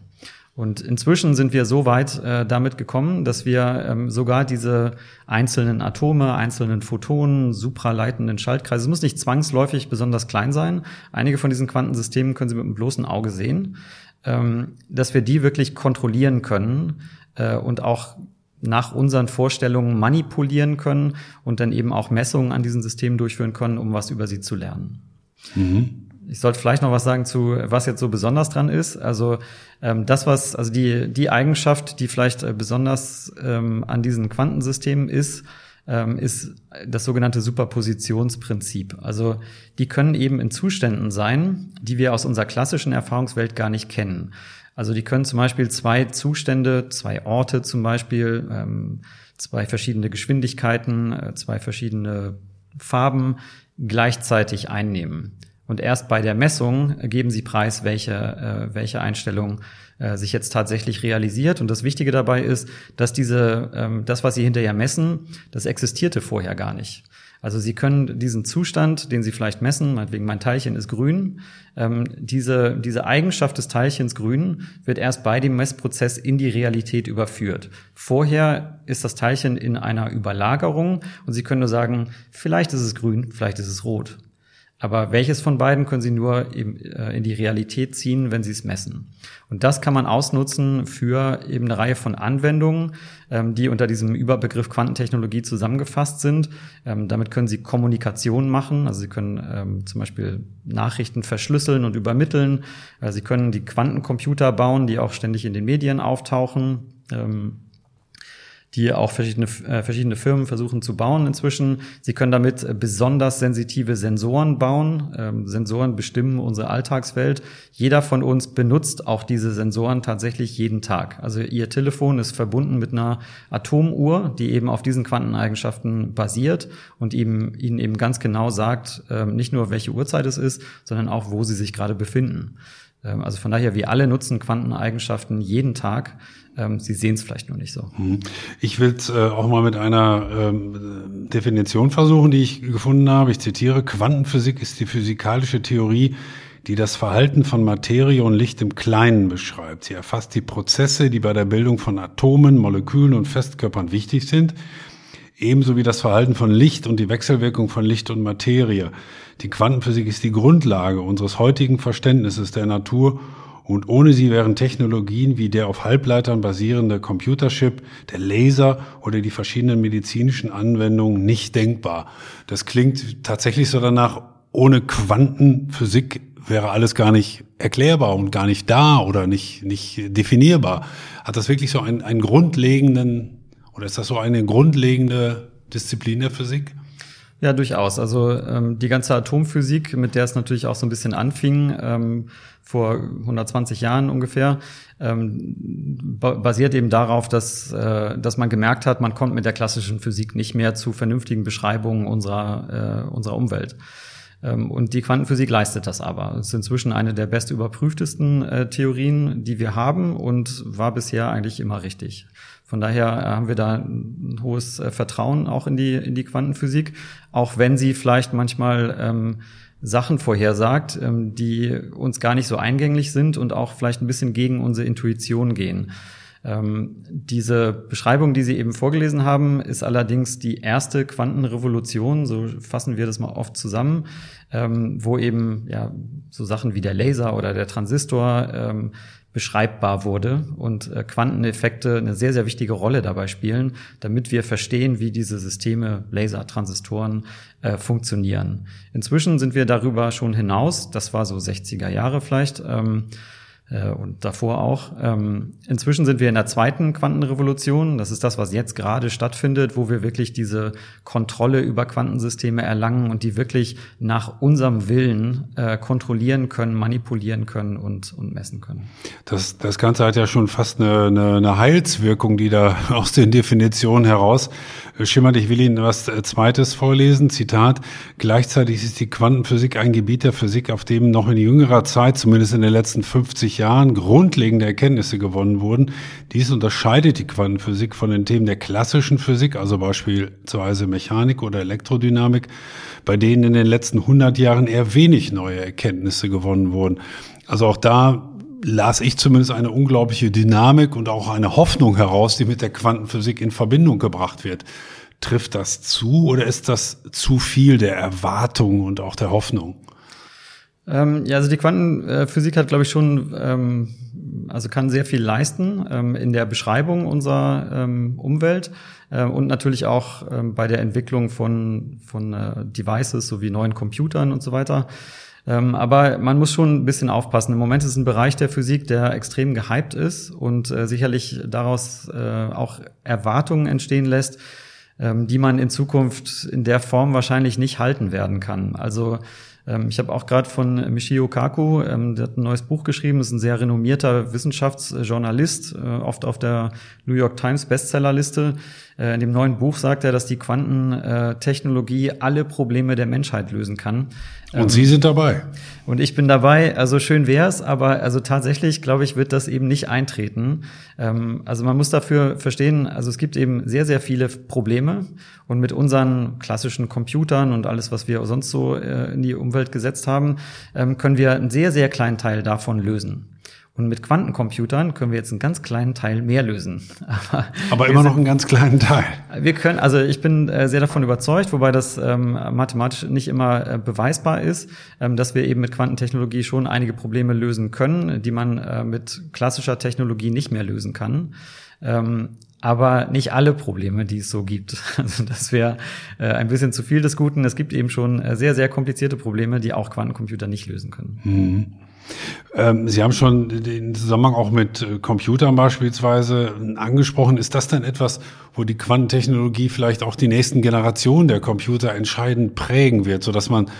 Und inzwischen sind wir so weit äh, damit gekommen, dass wir ähm, sogar diese einzelnen Atome, einzelnen Photonen, supraleitenden Schaltkreise, es muss nicht zwangsläufig besonders klein sein. Einige von diesen Quantensystemen können Sie mit dem bloßen Auge sehen, ähm, dass wir die wirklich kontrollieren können äh, und auch nach unseren Vorstellungen manipulieren können und dann eben auch Messungen an diesen Systemen durchführen können, um was über sie zu lernen. Mhm. Ich sollte vielleicht noch was sagen zu, was jetzt so besonders dran ist. Also ähm, das, was, also die, die Eigenschaft, die vielleicht äh, besonders ähm, an diesen Quantensystemen ist, ähm, ist das sogenannte Superpositionsprinzip. Also die können eben in Zuständen sein, die wir aus unserer klassischen Erfahrungswelt gar nicht kennen. Also die können zum Beispiel zwei Zustände, zwei Orte zum Beispiel, ähm, zwei verschiedene Geschwindigkeiten, äh, zwei verschiedene Farben gleichzeitig einnehmen. Und erst bei der Messung geben sie preis, welche, äh, welche Einstellung äh, sich jetzt tatsächlich realisiert. Und das Wichtige dabei ist, dass diese, ähm, das, was sie hinterher messen, das existierte vorher gar nicht. Also Sie können diesen Zustand, den Sie vielleicht messen, meinetwegen mein Teilchen ist grün, ähm, diese, diese Eigenschaft des Teilchens grün wird erst bei dem Messprozess in die Realität überführt. Vorher ist das Teilchen in einer Überlagerung und Sie können nur sagen, vielleicht ist es grün, vielleicht ist es rot. Aber welches von beiden können Sie nur eben, äh, in die Realität ziehen, wenn Sie es messen? Und das kann man ausnutzen für eben eine Reihe von Anwendungen, ähm, die unter diesem Überbegriff Quantentechnologie zusammengefasst sind. Ähm, damit können Sie Kommunikation machen, also Sie können ähm, zum Beispiel Nachrichten verschlüsseln und übermitteln. Äh, Sie können die Quantencomputer bauen, die auch ständig in den Medien auftauchen die auch verschiedene, äh, verschiedene Firmen versuchen zu bauen inzwischen. Sie können damit äh, besonders sensitive Sensoren bauen. Ähm, Sensoren bestimmen unsere Alltagswelt. Jeder von uns benutzt auch diese Sensoren tatsächlich jeden Tag. Also Ihr Telefon ist verbunden mit einer Atomuhr, die eben auf diesen Quanteneigenschaften basiert und eben, Ihnen eben ganz genau sagt, äh, nicht nur welche Uhrzeit es ist, sondern auch, wo Sie sich gerade befinden. Ähm, also von daher, wir alle nutzen Quanteneigenschaften jeden Tag. Ähm, Sie sehen es vielleicht nur nicht so.
Mhm. Ich will es äh, auch mal mit einer ähm, Definition versuchen, die ich gefunden habe. Ich zitiere, Quantenphysik ist die physikalische Theorie, die das Verhalten von Materie und Licht im Kleinen beschreibt. Sie erfasst die Prozesse, die bei der Bildung von Atomen, Molekülen und Festkörpern wichtig sind, ebenso wie das Verhalten von Licht und die Wechselwirkung von Licht und Materie. Die Quantenphysik ist die Grundlage unseres heutigen Verständnisses der Natur und ohne sie wären Technologien wie der auf Halbleitern basierende Computerchip, der Laser oder die verschiedenen medizinischen Anwendungen nicht denkbar. Das klingt tatsächlich so danach, ohne Quantenphysik wäre alles gar nicht erklärbar und gar nicht da oder nicht, nicht definierbar. Hat das wirklich so einen, einen grundlegenden, oder ist das so eine grundlegende Disziplin der Physik?
Ja, durchaus. Also ähm, die ganze Atomphysik, mit der es natürlich auch so ein bisschen anfing, ähm, vor 120 Jahren ungefähr, ähm, basiert eben darauf, dass, äh, dass man gemerkt hat, man kommt mit der klassischen Physik nicht mehr zu vernünftigen Beschreibungen unserer, äh, unserer Umwelt. Ähm, und die Quantenphysik leistet das aber. Es ist inzwischen eine der best überprüftesten äh, Theorien, die wir haben und war bisher eigentlich immer richtig. Von daher äh, haben wir da ein hohes äh, Vertrauen auch in die, in die Quantenphysik, auch wenn sie vielleicht manchmal ähm, Sachen vorhersagt, ähm, die uns gar nicht so eingänglich sind und auch vielleicht ein bisschen gegen unsere Intuition gehen. Ähm, diese Beschreibung, die Sie eben vorgelesen haben, ist allerdings die erste Quantenrevolution, so fassen wir das mal oft zusammen, ähm, wo eben ja so Sachen wie der Laser oder der Transistor ähm, beschreibbar wurde und äh, Quanteneffekte eine sehr, sehr wichtige Rolle dabei spielen, damit wir verstehen, wie diese Systeme, Laser, Transistoren äh, funktionieren. Inzwischen sind wir darüber schon hinaus, das war so 60er Jahre vielleicht, ähm, äh, und davor auch. Ähm, inzwischen sind wir in der zweiten Quantenrevolution. Das ist das, was jetzt gerade stattfindet, wo wir wirklich diese Kontrolle über Quantensysteme erlangen und die wirklich nach unserem Willen äh, kontrollieren können, manipulieren können und, und messen können.
Das, das Ganze hat ja schon fast eine, eine, eine Heilswirkung, die da (laughs) aus den Definitionen heraus schimmert. Ich will Ihnen was äh, Zweites vorlesen. Zitat. Gleichzeitig ist die Quantenphysik ein Gebiet der Physik, auf dem noch in jüngerer Zeit, zumindest in den letzten 50 Jahren, grundlegende Erkenntnisse gewonnen wurden. Dies unterscheidet die Quantenphysik von den Themen der klassischen Physik, also beispielsweise Mechanik oder Elektrodynamik, bei denen in den letzten 100 Jahren eher wenig neue Erkenntnisse gewonnen wurden. Also auch da las ich zumindest eine unglaubliche Dynamik und auch eine Hoffnung heraus, die mit der Quantenphysik in Verbindung gebracht wird. Trifft das zu oder ist das zu viel der Erwartung und auch der Hoffnung?
Ähm, ja, also die Quantenphysik hat, glaube ich, schon, ähm, also kann sehr viel leisten ähm, in der Beschreibung unserer ähm, Umwelt äh, und natürlich auch ähm, bei der Entwicklung von, von äh, Devices sowie neuen Computern und so weiter. Ähm, aber man muss schon ein bisschen aufpassen. Im Moment ist es ein Bereich der Physik, der extrem gehypt ist und äh, sicherlich daraus äh, auch Erwartungen entstehen lässt, ähm, die man in Zukunft in der Form wahrscheinlich nicht halten werden kann. Also ähm, ich habe auch gerade von Michio Kaku, ähm, der hat ein neues Buch geschrieben, ist ein sehr renommierter Wissenschaftsjournalist, äh, oft auf der New York Times Bestsellerliste. Äh, in dem neuen Buch sagt er, dass die Quantentechnologie alle Probleme der Menschheit lösen kann.
Und Sie sind dabei.
Und ich bin dabei. Also schön wär's, aber also tatsächlich, glaube ich, wird das eben nicht eintreten. Ähm, also man muss dafür verstehen, also es gibt eben sehr, sehr viele Probleme. Und mit unseren klassischen Computern und alles, was wir sonst so äh, in die Umwelt gesetzt haben, ähm, können wir einen sehr, sehr kleinen Teil davon lösen. Und mit Quantencomputern können wir jetzt einen ganz kleinen Teil mehr lösen. (laughs)
Aber, Aber immer sind, noch einen ganz kleinen Teil.
Wir können, also ich bin äh, sehr davon überzeugt, wobei das ähm, mathematisch nicht immer äh, beweisbar ist, ähm, dass wir eben mit Quantentechnologie schon einige Probleme lösen können, die man äh, mit klassischer Technologie nicht mehr lösen kann. Ähm, aber nicht alle Probleme, die es so gibt. (laughs) Also das wäre äh, ein bisschen zu viel des Guten. Es gibt eben schon äh, sehr, sehr komplizierte Probleme, die auch Quantencomputer nicht lösen können.
Mhm. Ähm, Sie haben schon den Zusammenhang auch mit äh, Computern beispielsweise angesprochen. Ist das denn etwas, wo die Quantentechnologie vielleicht auch die nächsten Generationen der Computer entscheidend prägen wird, so dass man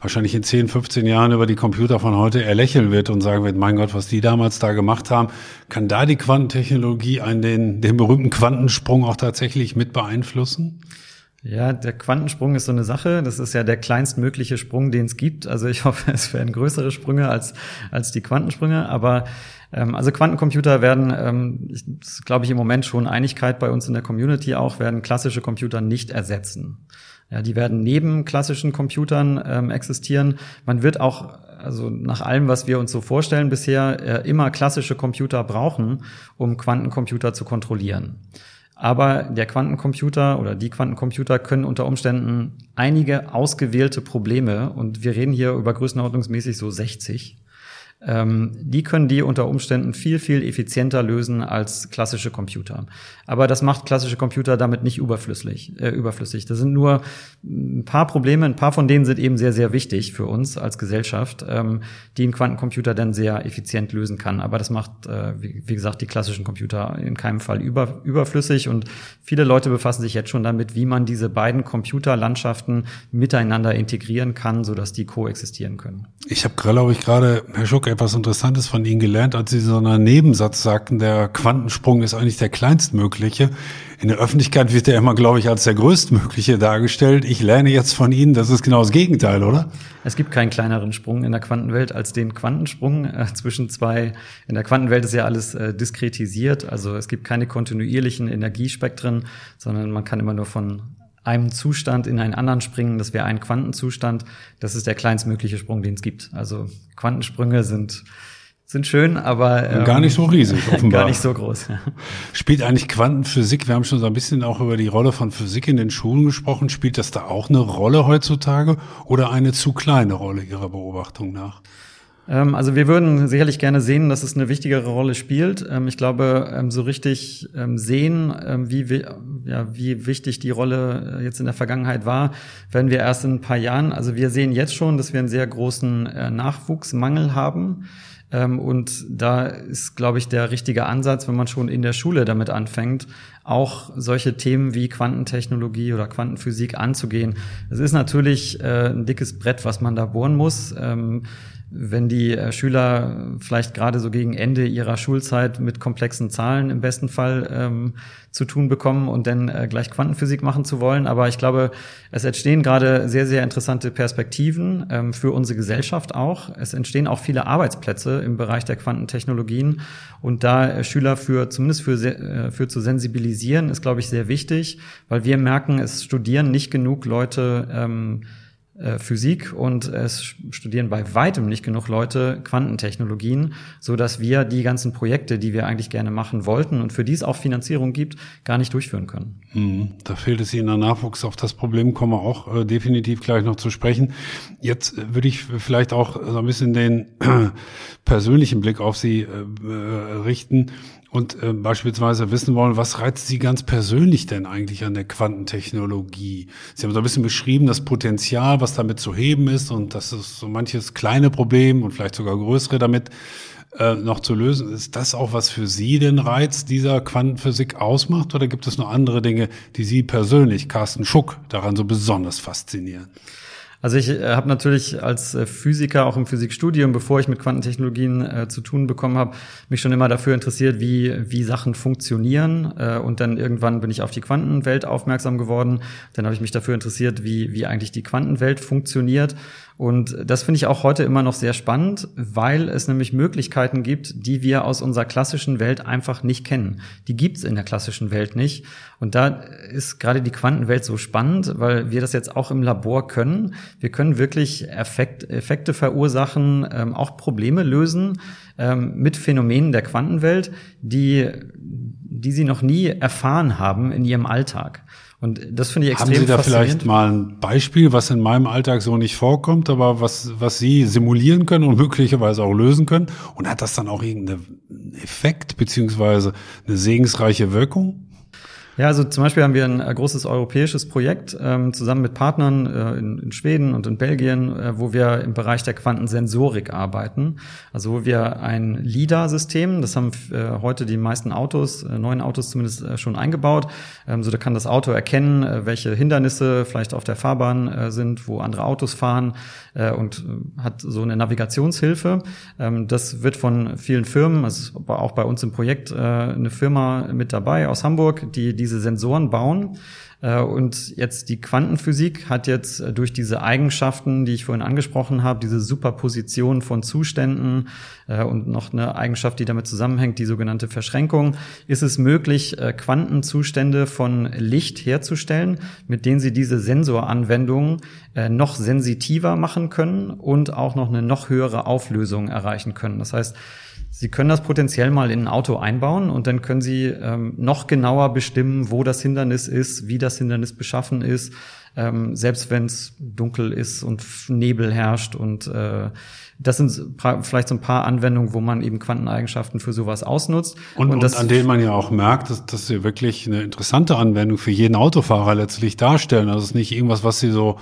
wahrscheinlich in 10, 15 Jahren über die Computer von heute erlächeln wird und sagen wird, mein Gott, was die damals da gemacht haben, kann da die Quantentechnologie einen, den, den berühmten Quantensprung auch tatsächlich mit beeinflussen?
Ja, der Quantensprung ist so eine Sache. Das ist ja der kleinstmögliche Sprung, den es gibt. Also ich (laughs) hoffe, es werden größere Sprünge als, als die Quantensprünge. Aber ähm, also Quantencomputer werden, ähm, ist, glaube ich, im Moment schon Einigkeit bei uns in der Community auch, werden klassische Computer nicht ersetzen. Ja, die werden neben klassischen Computern ähm, existieren. Man wird auch also nach allem, was wir uns so vorstellen bisher, äh, immer klassische Computer brauchen, um Quantencomputer zu kontrollieren. Aber der Quantencomputer oder die Quantencomputer können unter Umständen einige ausgewählte Probleme, und wir reden hier über größenordnungsmäßig so 60, ähm, die können die unter Umständen viel, viel effizienter lösen als klassische Computer. Aber das macht klassische Computer damit nicht überflüssig. Äh, überflüssig. Das sind nur ein paar Probleme, ein paar von denen sind eben sehr, sehr wichtig für uns als Gesellschaft, ähm, die ein Quantencomputer dann sehr effizient lösen kann. Aber das macht, äh, wie, wie, gesagt, die klassischen Computer in keinem Fall über, überflüssig. Und viele Leute befassen sich jetzt schon damit, wie man diese beiden Computerlandschaften miteinander integrieren kann, sodass die koexistieren können.
Ich habe, glaube ich, gerade, Herr Schuck, etwas Interessantes von Ihnen gelernt, als Sie so einen Nebensatz sagten, der Quantensprung ist eigentlich der kleinstmögliche. In der Öffentlichkeit wird er immer, glaube ich, als der größtmögliche dargestellt. Ich lerne jetzt von Ihnen, das ist genau das Gegenteil, oder?
Es gibt keinen kleineren Sprung in der Quantenwelt als den Quantensprung äh, zwischen zwei. In der Quantenwelt ist ja alles äh, diskretisiert, also es gibt keine kontinuierlichen Energiespektren, sondern man kann immer nur von einem Zustand in einen anderen springen. Das wäre ein Quantenzustand. Das ist der kleinstmögliche Sprung, den es gibt. Also Quantensprünge sind sind schön, aber
ähm, gar nicht so riesig, (laughs) offenbar.
gar nicht so groß.
Spielt eigentlich Quantenphysik, wir haben schon so ein bisschen auch über die Rolle von Physik in den Schulen gesprochen, spielt das da auch eine Rolle heutzutage oder eine zu kleine Rolle Ihrer Beobachtung nach?
Ähm, also wir würden sicherlich gerne sehen, dass es eine wichtigere Rolle spielt. Ähm, ich glaube, ähm, so richtig sehen, wie, ja, wie wichtig die Rolle äh, jetzt in der Vergangenheit war, werden wir erst in ein paar Jahren. Also wir sehen jetzt schon, dass wir einen sehr großen äh, Nachwuchsmangel haben. Und da ist, glaube ich, der richtige Ansatz, wenn man schon in der Schule damit anfängt, auch solche Themen wie Quantentechnologie oder Quantenphysik anzugehen. Es ist natürlich äh, ein dickes Brett, was man da bohren muss wenn die äh, Schüler vielleicht gerade so gegen Ende ihrer Schulzeit mit komplexen Zahlen im besten Fall ähm, zu tun bekommen und dann äh, gleich Quantenphysik machen zu wollen. Aber ich glaube, es entstehen gerade sehr, sehr interessante Perspektiven ähm, für unsere Gesellschaft auch. Es entstehen auch viele Arbeitsplätze im Bereich der Quantentechnologien. Und da äh, Schüler für, zumindest für, äh, für zu sensibilisieren, ist, glaube ich, sehr wichtig, weil wir merken, es studieren nicht genug Leute, ähm, äh, Physik und es studieren bei weitem nicht genug Leute Quantentechnologien, so dass wir die ganzen Projekte, die wir eigentlich gerne machen wollten und für die es auch Finanzierung gibt, gar nicht durchführen können.
Mhm. Da fehlt es Ihnen an Nachwuchs. Auf das Problem kommen wir auch äh, definitiv gleich noch zu sprechen. Jetzt äh, würde ich vielleicht auch so ein bisschen den äh, (clears throat) persönlichen Blick auf Sie äh, richten und äh, beispielsweise wissen wollen, was reizt Sie ganz persönlich denn eigentlich an der Quantentechnologie? Sie haben so ein bisschen beschrieben, das Potenzial, was damit zu heben ist und dass es so manches kleine Problem und vielleicht sogar größere damit äh, noch zu lösen. Ist das auch, was für Sie den Reiz dieser Quantenphysik ausmacht oder gibt es noch andere Dinge, die Sie persönlich, Carsten Schuck, daran so besonders faszinieren?
Also ich äh, habe natürlich als äh, Physiker auch im Physikstudium, bevor ich mit Quantentechnologien äh, zu tun bekommen habe, mich schon immer dafür interessiert, wie wie Sachen funktionieren. Äh, und dann irgendwann bin ich auf die Quantenwelt aufmerksam geworden. Dann habe ich mich dafür interessiert, wie wie eigentlich die Quantenwelt funktioniert. Und das finde ich auch heute immer noch sehr spannend, weil es nämlich Möglichkeiten gibt, die wir aus unserer klassischen Welt einfach nicht kennen. Die gibt's in der klassischen Welt nicht. Und da ist gerade die Quantenwelt so spannend, weil wir das jetzt auch im Labor können. Wir können wirklich Effekt, Effekte verursachen, ähm, auch Probleme lösen ähm, mit Phänomenen der Quantenwelt, die, die sie noch nie erfahren haben in ihrem Alltag. Und das finde ich extrem
Haben Sie da vielleicht mal ein Beispiel, was in meinem Alltag so nicht vorkommt, aber was, was Sie simulieren können und möglicherweise auch lösen können? Und hat das dann auch irgendeinen Effekt beziehungsweise eine segensreiche Wirkung?
Ja, also zum Beispiel haben wir ein äh, großes europäisches Projekt ähm, zusammen mit Partnern äh, in, in, Schweden und in Belgien, äh, wo wir im Bereich der Quantensensorik arbeiten. Also wo wir ein LIDAR-System, das haben äh, heute die meisten Autos, äh, neuen Autos zumindest äh, schon eingebaut. Ähm, so da kann das Auto erkennen, welche Hindernisse vielleicht auf der Fahrbahn sind, wo andere Autos fahren und hat so eine Navigationshilfe. Ähm, das wird von vielen Firmen, also auch bei uns im Projekt eine Firma mit dabei aus Hamburg, die diese Sensoren bauen. Äh, und jetzt die Quantenphysik hat jetzt äh, durch diese Eigenschaften, die ich vorhin angesprochen habe, diese Superposition von Zuständen äh, und noch eine Eigenschaft, die damit zusammenhängt, die sogenannte Verschränkung, ist es möglich, Quantenzustände von Licht herzustellen, mit denen Sie diese Sensoranwendungen noch sensitiver machen können und auch noch eine noch höhere Auflösung erreichen können. Das heißt, Sie können das potenziell mal in ein Auto einbauen und dann können Sie ähm, noch genauer bestimmen, wo das Hindernis ist, wie das Hindernis beschaffen ist, ähm, selbst wenn es dunkel ist und Nebel herrscht. Und äh, das sind vielleicht so ein paar Anwendungen, wo man eben Quanteneigenschaften für sowas ausnutzt.
Und, und, und an denen man ja auch merkt, dass, dass sie wirklich eine interessante Anwendung für jeden Autofahrer letztlich darstellen. Also es ist nicht irgendwas, was sie so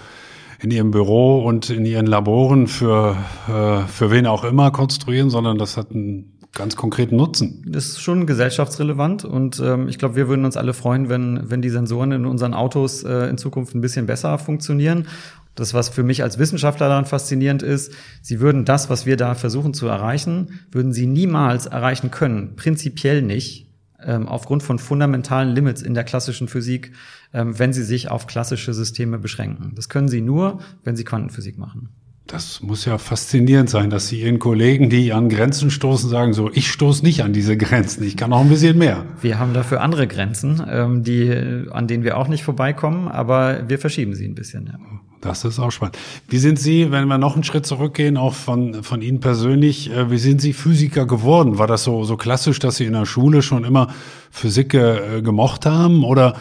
in ihrem Büro und in ihren Laboren für, äh, für wen auch immer konstruieren, sondern das hat einen ganz konkreten Nutzen.
Das ist schon gesellschaftsrelevant und ähm, ich glaube, wir würden uns alle freuen, wenn, wenn die Sensoren in unseren Autos äh, in Zukunft ein bisschen besser funktionieren. Das, was für mich als Wissenschaftler daran faszinierend ist, sie würden das, was wir da versuchen zu erreichen, würden sie niemals erreichen können. Prinzipiell nicht, ähm, aufgrund von fundamentalen Limits in der klassischen Physik, ähm, wenn sie sich auf klassische Systeme beschränken. Das können sie nur, wenn sie Quantenphysik machen.
Das muss ja faszinierend sein, dass Sie Ihren Kollegen, die an Grenzen stoßen, sagen so, ich stoße nicht an diese Grenzen, ich kann auch ein bisschen mehr.
Wir haben dafür andere Grenzen, ähm, die, an denen wir auch nicht vorbeikommen, aber wir verschieben sie ein bisschen. Ja.
Das ist auch spannend. Wie sind Sie, wenn wir noch einen Schritt zurückgehen, auch von, von Ihnen persönlich, äh, wie sind Sie Physiker geworden? War das so, so klassisch, dass Sie in der Schule schon immer Physik äh, gemocht haben oder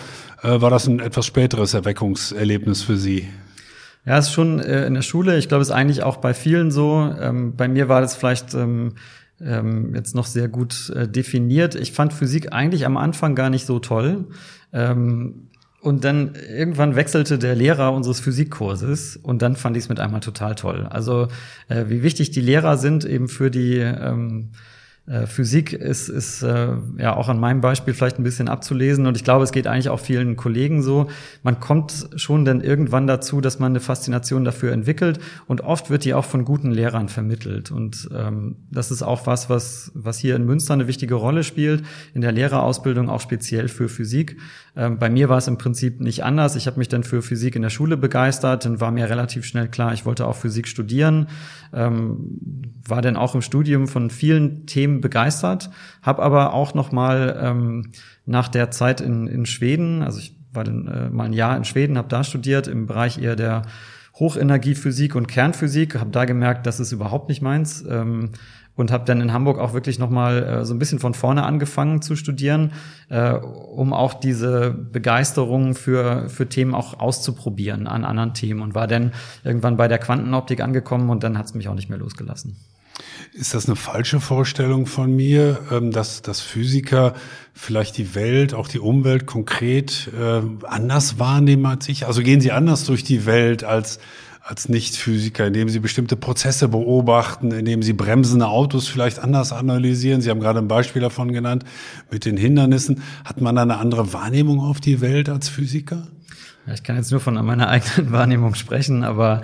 äh, war das ein etwas späteres Erweckungserlebnis für Sie?
Ja, ist schon äh, in der Schule. Ich glaube, es ist eigentlich auch bei vielen so. Ähm, bei mir war das vielleicht ähm, ähm, jetzt noch sehr gut äh, definiert. Ich fand Physik eigentlich am Anfang gar nicht so toll. Ähm, und dann irgendwann wechselte der Lehrer unseres Physikkurses und dann fand ich es mit einmal total toll. Also äh, wie wichtig die Lehrer sind eben für die ähm, äh, Physik ist, ist äh, ja auch an meinem Beispiel vielleicht ein bisschen abzulesen und ich glaube, es geht eigentlich auch vielen Kollegen so. Man kommt schon dann irgendwann dazu, dass man eine Faszination dafür entwickelt und oft wird die auch von guten Lehrern vermittelt und ähm, das ist auch was, was, was hier in Münster eine wichtige Rolle spielt, in der Lehrerausbildung auch speziell für Physik. Ähm, bei mir war es im Prinzip nicht anders. Ich habe mich dann für Physik in der Schule begeistert, dann war mir relativ schnell klar, ich wollte auch Physik studieren, ähm, war dann auch im Studium von vielen Themen begeistert, habe aber auch noch mal ähm, nach der Zeit in, in Schweden, also ich war dann äh, mal ein Jahr in Schweden, habe da studiert im Bereich eher der Hochenergiephysik und Kernphysik, habe da gemerkt, das ist überhaupt nicht meins. Ähm, und habe dann in Hamburg auch wirklich nochmal äh, so ein bisschen von vorne angefangen zu studieren, äh, um auch diese Begeisterung für, für Themen auch auszuprobieren an anderen Themen und war dann irgendwann bei der Quantenoptik angekommen und dann hat es mich auch nicht mehr losgelassen.
Ist das eine falsche Vorstellung von mir, ähm, dass, dass Physiker vielleicht die Welt, auch die Umwelt konkret äh, anders wahrnehmen als ich? Also gehen sie anders durch die Welt als als Nicht-Physiker, indem Sie bestimmte Prozesse beobachten, indem Sie bremsende Autos vielleicht anders analysieren. Sie haben gerade ein Beispiel davon genannt mit den Hindernissen. Hat man da eine andere Wahrnehmung auf die Welt als Physiker?
Ich kann jetzt nur von meiner (laughs) eigenen Wahrnehmung sprechen, aber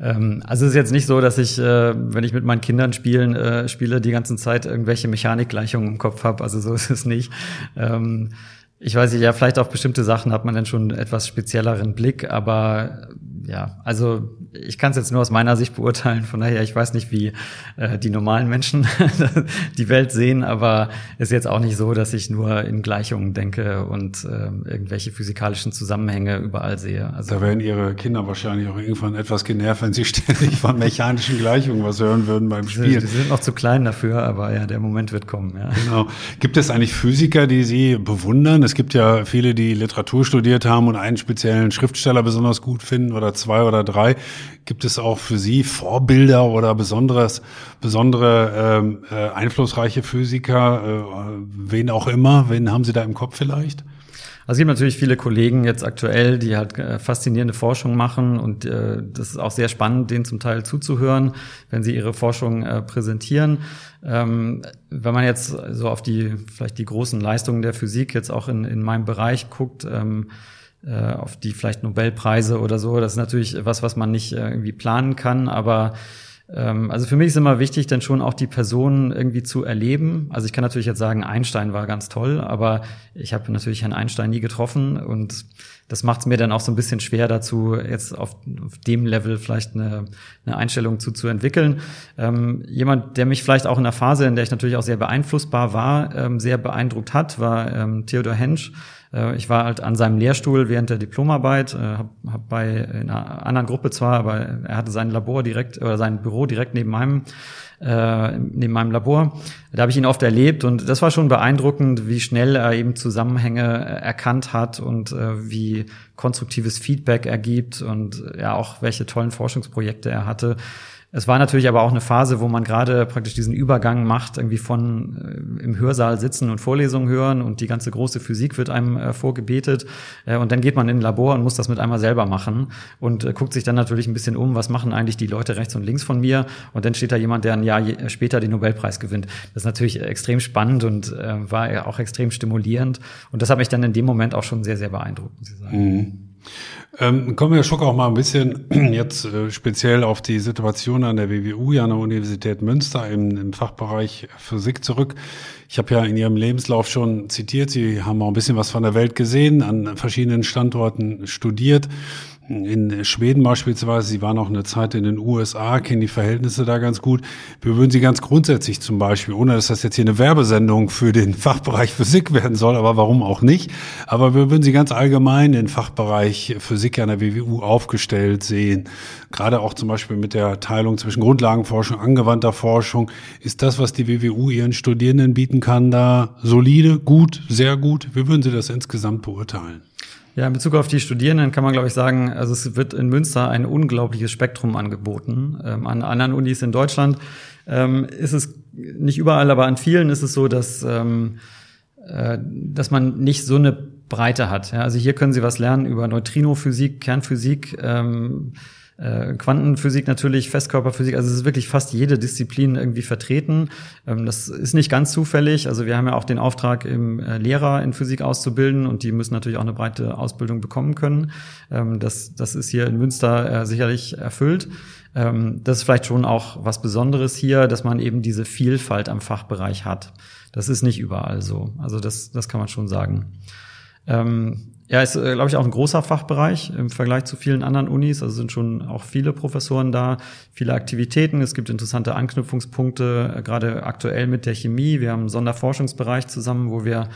ähm, also es ist jetzt nicht so, dass ich, äh, wenn ich mit meinen Kindern spielen, äh, spiele, die ganze Zeit irgendwelche Mechanikgleichungen im Kopf habe. Also so (laughs) ist es nicht. Ähm, ich weiß nicht, ja, vielleicht auf bestimmte Sachen hat man dann schon etwas spezielleren Blick, aber ja, also ich kann es jetzt nur aus meiner Sicht beurteilen. Von daher, ich weiß nicht, wie äh, die normalen Menschen (laughs) die Welt sehen, aber ist jetzt auch nicht so, dass ich nur in Gleichungen denke und äh, irgendwelche physikalischen Zusammenhänge überall sehe.
Also, da werden Ihre Kinder wahrscheinlich auch irgendwann etwas genervt, wenn sie (laughs) ständig von mechanischen Gleichungen was hören würden beim Spielen.
Sie sind noch zu klein dafür, aber ja, der Moment wird kommen. Ja.
Genau. Gibt es eigentlich Physiker, die Sie bewundern? Es gibt ja viele, die Literatur studiert haben und einen speziellen Schriftsteller besonders gut finden oder zwei oder drei. Gibt es auch für Sie Vorbilder oder besonderes, besondere ähm, äh, einflussreiche Physiker, äh, wen auch immer? Wen haben Sie da im Kopf vielleicht?
Also es gibt natürlich viele Kollegen jetzt aktuell, die halt äh, faszinierende Forschung machen und äh, das ist auch sehr spannend, denen zum Teil zuzuhören, wenn sie ihre Forschung äh, präsentieren. Ähm, wenn man jetzt so auf die vielleicht die großen Leistungen der Physik jetzt auch in, in meinem Bereich guckt, ähm, äh, auf die vielleicht Nobelpreise oder so. Das ist natürlich was, was man nicht äh, irgendwie planen kann, aber ähm, also für mich ist immer wichtig, dann schon auch die Person irgendwie zu erleben. Also ich kann natürlich jetzt sagen, Einstein war ganz toll, aber ich habe natürlich Herrn Einstein nie getroffen und das macht es mir dann auch so ein bisschen schwer dazu, jetzt auf, auf dem Level vielleicht eine, eine Einstellung zu, zu entwickeln. Ähm, jemand, der mich vielleicht auch in der Phase, in der ich natürlich auch sehr beeinflussbar war, ähm, sehr beeindruckt hat, war ähm, Theodor Hensch äh, ich war halt an seinem Lehrstuhl während der Diplomarbeit, äh, habe hab bei einer anderen Gruppe zwar, aber er hatte sein Labor direkt oder sein Büro direkt neben meinem äh, neben meinem Labor. Da habe ich ihn oft erlebt und das war schon beeindruckend, wie schnell er eben Zusammenhänge erkannt hat und wie konstruktives Feedback er gibt und ja auch welche tollen Forschungsprojekte er hatte. Es war natürlich aber auch eine Phase, wo man gerade praktisch diesen Übergang macht, irgendwie von äh, im Hörsaal sitzen und Vorlesungen hören und die ganze große Physik wird einem äh, vorgebetet äh, und dann geht man in ein Labor und muss das mit einmal selber machen und äh, guckt sich dann natürlich ein bisschen um, was machen eigentlich die Leute rechts und links von mir und dann steht da jemand, der ein Jahr später den Nobelpreis gewinnt. Das ist natürlich extrem spannend und äh, war auch extrem stimulierend und das hat mich dann in dem Moment auch schon sehr, sehr beeindruckt, muss ich sagen.
Mhm. Ähm, kommen wir schon auch mal ein bisschen (clears throat) jetzt äh, speziell auf die Situation an der WWU, ja an der Universität Münster im, im Fachbereich Physik zurück. Ich habe ja in Ihrem Lebenslauf schon zitiert, Sie haben auch ein bisschen was von der Welt gesehen, an verschiedenen Standorten studiert in Schweden beispielsweise, Sie waren auch eine Zeit in den USA, kennen die Verhältnisse da ganz gut. Wir würden Sie ganz grundsätzlich zum Beispiel, ohne dass das jetzt hier eine Werbesendung für den Fachbereich Physik werden soll, aber warum auch nicht, aber wir würden Sie ganz allgemein den Fachbereich Physik an der WWU aufgestellt sehen. Gerade auch zum Beispiel mit der Teilung zwischen Grundlagenforschung, angewandter Forschung. Ist das, was die WWU Ihren Studierenden bieten kann, da solide, gut, sehr gut? Wie würden Sie das insgesamt beurteilen?
Ja, in Bezug auf die Studierenden kann man, glaube ich, sagen, also es wird in Münster ein unglaubliches Spektrum angeboten. Ähm, an anderen Unis in Deutschland ähm, ist es nicht überall, aber an vielen ist es so, dass, ähm, äh, dass man nicht so eine Breite hat. Ja, also hier können Sie was lernen über Neutrinophysik, Kernphysik, ähm, äh, Quantenphysik natürlich, Festkörperphysik, also es ist wirklich fast jede Disziplin irgendwie vertreten. Ähm, das ist nicht ganz zufällig. Also wir haben ja auch den Auftrag, im äh, Lehrer in Physik auszubilden und die müssen natürlich auch eine breite Ausbildung bekommen können. Ähm, das, das ist hier in Münster äh, sicherlich erfüllt. Ähm, das ist vielleicht schon auch was Besonderes hier, dass man eben diese Vielfalt am Fachbereich hat. Das ist nicht überall so. Also das, das kann man schon sagen. Ja, ist, äh, glaube ich, auch ein großer Fachbereich im Vergleich zu vielen anderen Unis. Also sind schon auch viele Professoren da, viele Aktivitäten. Es gibt interessante Anknüpfungspunkte, äh, gerade aktuell mit der Chemie. Wir haben einen Sonderforschungsbereich zusammen, wo wir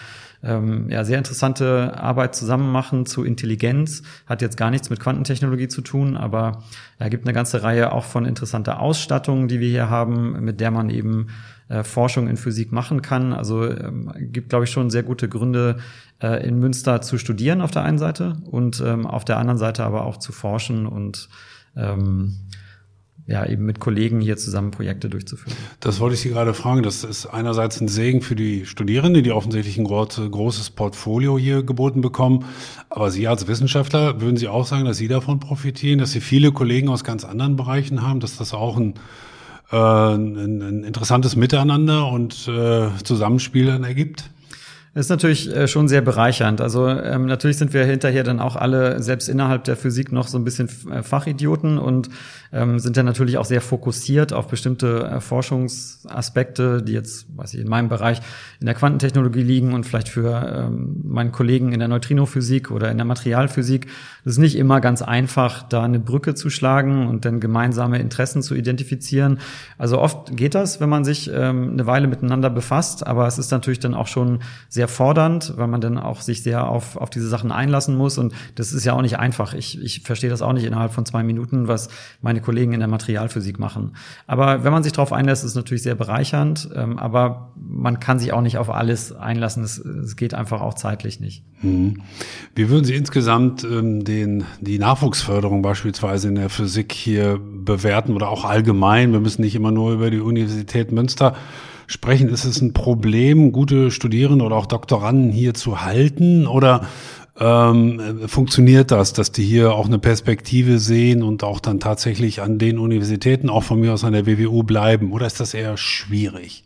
ähm, ja, sehr interessante Arbeit zusammen machen zu Intelligenz. Hat jetzt gar nichts mit Quantentechnologie zu tun, aber er ja, gibt eine ganze Reihe auch von interessanter Ausstattung, die wir hier haben, mit der man eben äh, Forschung in Physik machen kann. Also ähm, gibt, glaube ich, schon sehr gute Gründe, äh, in Münster zu studieren auf der einen Seite und ähm, auf der anderen Seite aber auch zu forschen und ähm, ja, eben mit Kollegen hier zusammen Projekte durchzuführen.
Das wollte ich Sie gerade fragen. Das ist einerseits ein Segen für die Studierenden, die offensichtlich ein großes Portfolio hier geboten bekommen. Aber Sie als Wissenschaftler, würden Sie auch sagen, dass Sie davon profitieren, dass Sie viele Kollegen aus ganz anderen Bereichen haben, dass das auch ein, äh, ein, ein interessantes Miteinander und äh, Zusammenspiel dann ergibt?
Das ist natürlich äh, schon sehr bereichernd. Also ähm, natürlich sind wir hinterher dann auch alle selbst innerhalb der Physik noch so ein bisschen äh, Fachidioten und ähm, sind dann natürlich auch sehr fokussiert auf bestimmte äh, Forschungsaspekte, die jetzt, weiß ich, in meinem Bereich in der Quantentechnologie liegen und vielleicht für ähm, meinen Kollegen in der Neutrinophysik oder in der Materialphysik. Es ist nicht immer ganz einfach, da eine Brücke zu schlagen und dann gemeinsame Interessen zu identifizieren. Also oft geht das, wenn man sich ähm, eine Weile miteinander befasst, aber es ist natürlich dann auch schon sehr fordernd, weil man dann auch sich sehr auf, auf diese Sachen einlassen muss und das ist ja auch nicht einfach. Ich, ich verstehe das auch nicht innerhalb von zwei Minuten, was meine Kollegen in der Materialphysik machen. Aber wenn man sich darauf einlässt, ist es natürlich sehr bereichernd, ähm, aber man kann sich auch nicht auf alles einlassen. Es, es geht einfach auch zeitlich nicht.
Mhm. Wie würden Sie insgesamt ähm, den, die Nachwuchsförderung beispielsweise in der Physik hier bewerten oder auch allgemein? Wir müssen nicht immer nur über die Universität Münster sprechen. Ist es ein Problem, gute Studierende oder auch Doktoranden hier zu halten oder ähm, funktioniert das, dass die hier auch eine Perspektive sehen und auch dann tatsächlich an den Universitäten, auch von mir aus an der WWU bleiben? Oder ist das eher schwierig?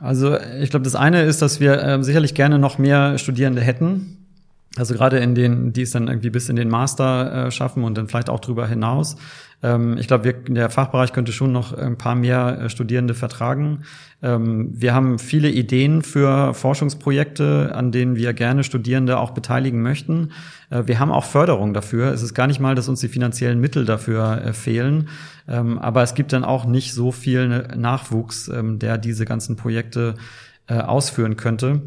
Also ich glaube, das eine ist, dass wir äh, sicherlich gerne noch mehr Studierende hätten. Also gerade in den, die es dann irgendwie bis in den Master äh, schaffen und dann vielleicht auch drüber hinaus. Ähm, ich glaube, der Fachbereich könnte schon noch ein paar mehr äh, Studierende vertragen. Ähm, wir haben viele Ideen für Forschungsprojekte, an denen wir gerne Studierende auch beteiligen möchten. Äh, wir haben auch Förderung dafür. Es ist gar nicht mal, dass uns die finanziellen Mittel dafür äh, fehlen. Ähm, aber es gibt dann auch nicht so viel Nachwuchs, ähm, der diese ganzen Projekte ausführen könnte.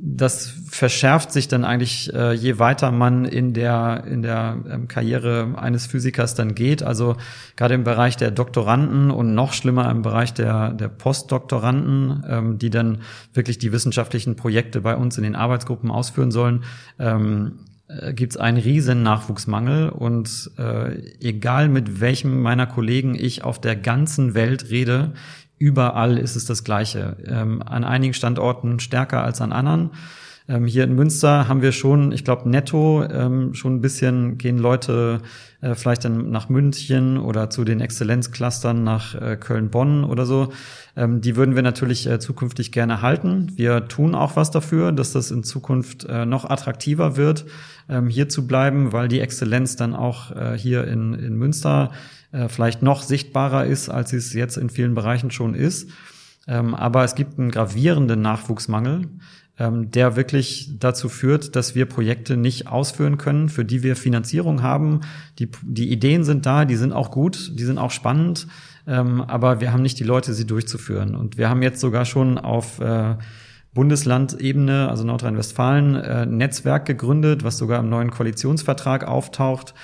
Das verschärft sich dann eigentlich, äh, je weiter man in der, in der ähm, Karriere eines Physikers dann geht. Also gerade im Bereich der Doktoranden und noch schlimmer im Bereich der, der Postdoktoranden, ähm, die dann wirklich die wissenschaftlichen Projekte bei uns in den Arbeitsgruppen ausführen sollen, ähm, äh, gibt es einen riesen Nachwuchsmangel und äh, egal mit welchem meiner Kollegen ich auf der ganzen Welt rede, überall ist es das Gleiche. Ähm, an einigen Standorten stärker als an anderen. Ähm, hier in Münster haben wir schon, ich glaube, netto ähm, schon ein bisschen gehen Leute äh, vielleicht dann nach München oder zu den Exzellenzclustern nach äh, Köln-Bonn oder so. Ähm, die würden wir natürlich äh, zukünftig gerne halten. Wir tun auch was dafür, dass das in Zukunft äh, noch attraktiver wird, ähm, hier zu bleiben, weil die Exzellenz dann auch äh, hier in, in Münster äh, vielleicht noch sichtbarer ist, als es jetzt in vielen Bereichen schon ist. Ähm, aber es gibt einen gravierenden Nachwuchsmangel, ähm, der wirklich dazu führt, dass wir Projekte nicht ausführen können, für die wir Finanzierung haben. Die, die Ideen sind da, die sind auch gut, die sind auch spannend, ähm, aber wir haben nicht die Leute, sie durchzuführen. Und wir haben jetzt sogar schon auf äh, Bundeslandebene, also Nordrhein-Westfalen, äh, Netzwerk gegründet, was sogar im neuen Koalitionsvertrag auftaucht,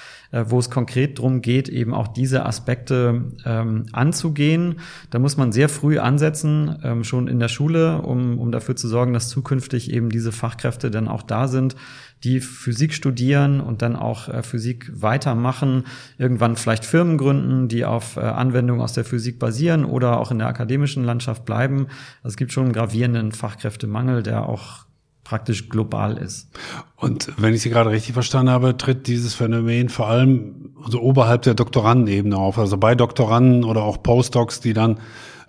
wo es konkret darum geht, eben auch diese Aspekte ähm, anzugehen. Da muss man sehr früh ansetzen, ähm, schon in der Schule, um, um dafür zu sorgen, dass zukünftig eben diese Fachkräfte dann auch da sind, die Physik studieren und dann auch äh, Physik weitermachen, irgendwann vielleicht Firmen gründen, die auf äh, Anwendungen aus der Physik basieren oder auch in der akademischen Landschaft bleiben. Also es gibt schon einen gravierenden Fachkräftemangel, der auch praktisch global ist.
Und wenn ich Sie gerade richtig verstanden habe, tritt dieses Phänomen vor allem so oberhalb der Doktorandenebene auf, also bei Doktoranden oder auch Postdocs, die dann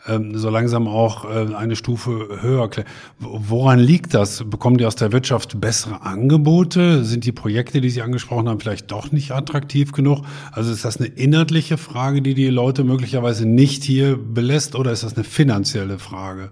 ähm, so langsam auch äh, eine Stufe höher. Woran liegt das? Bekommen die aus der Wirtschaft bessere Angebote? Sind die Projekte, die Sie angesprochen haben, vielleicht doch nicht attraktiv genug? Also ist das eine inhaltliche Frage, die die Leute möglicherweise nicht hier belässt, oder ist das eine finanzielle Frage?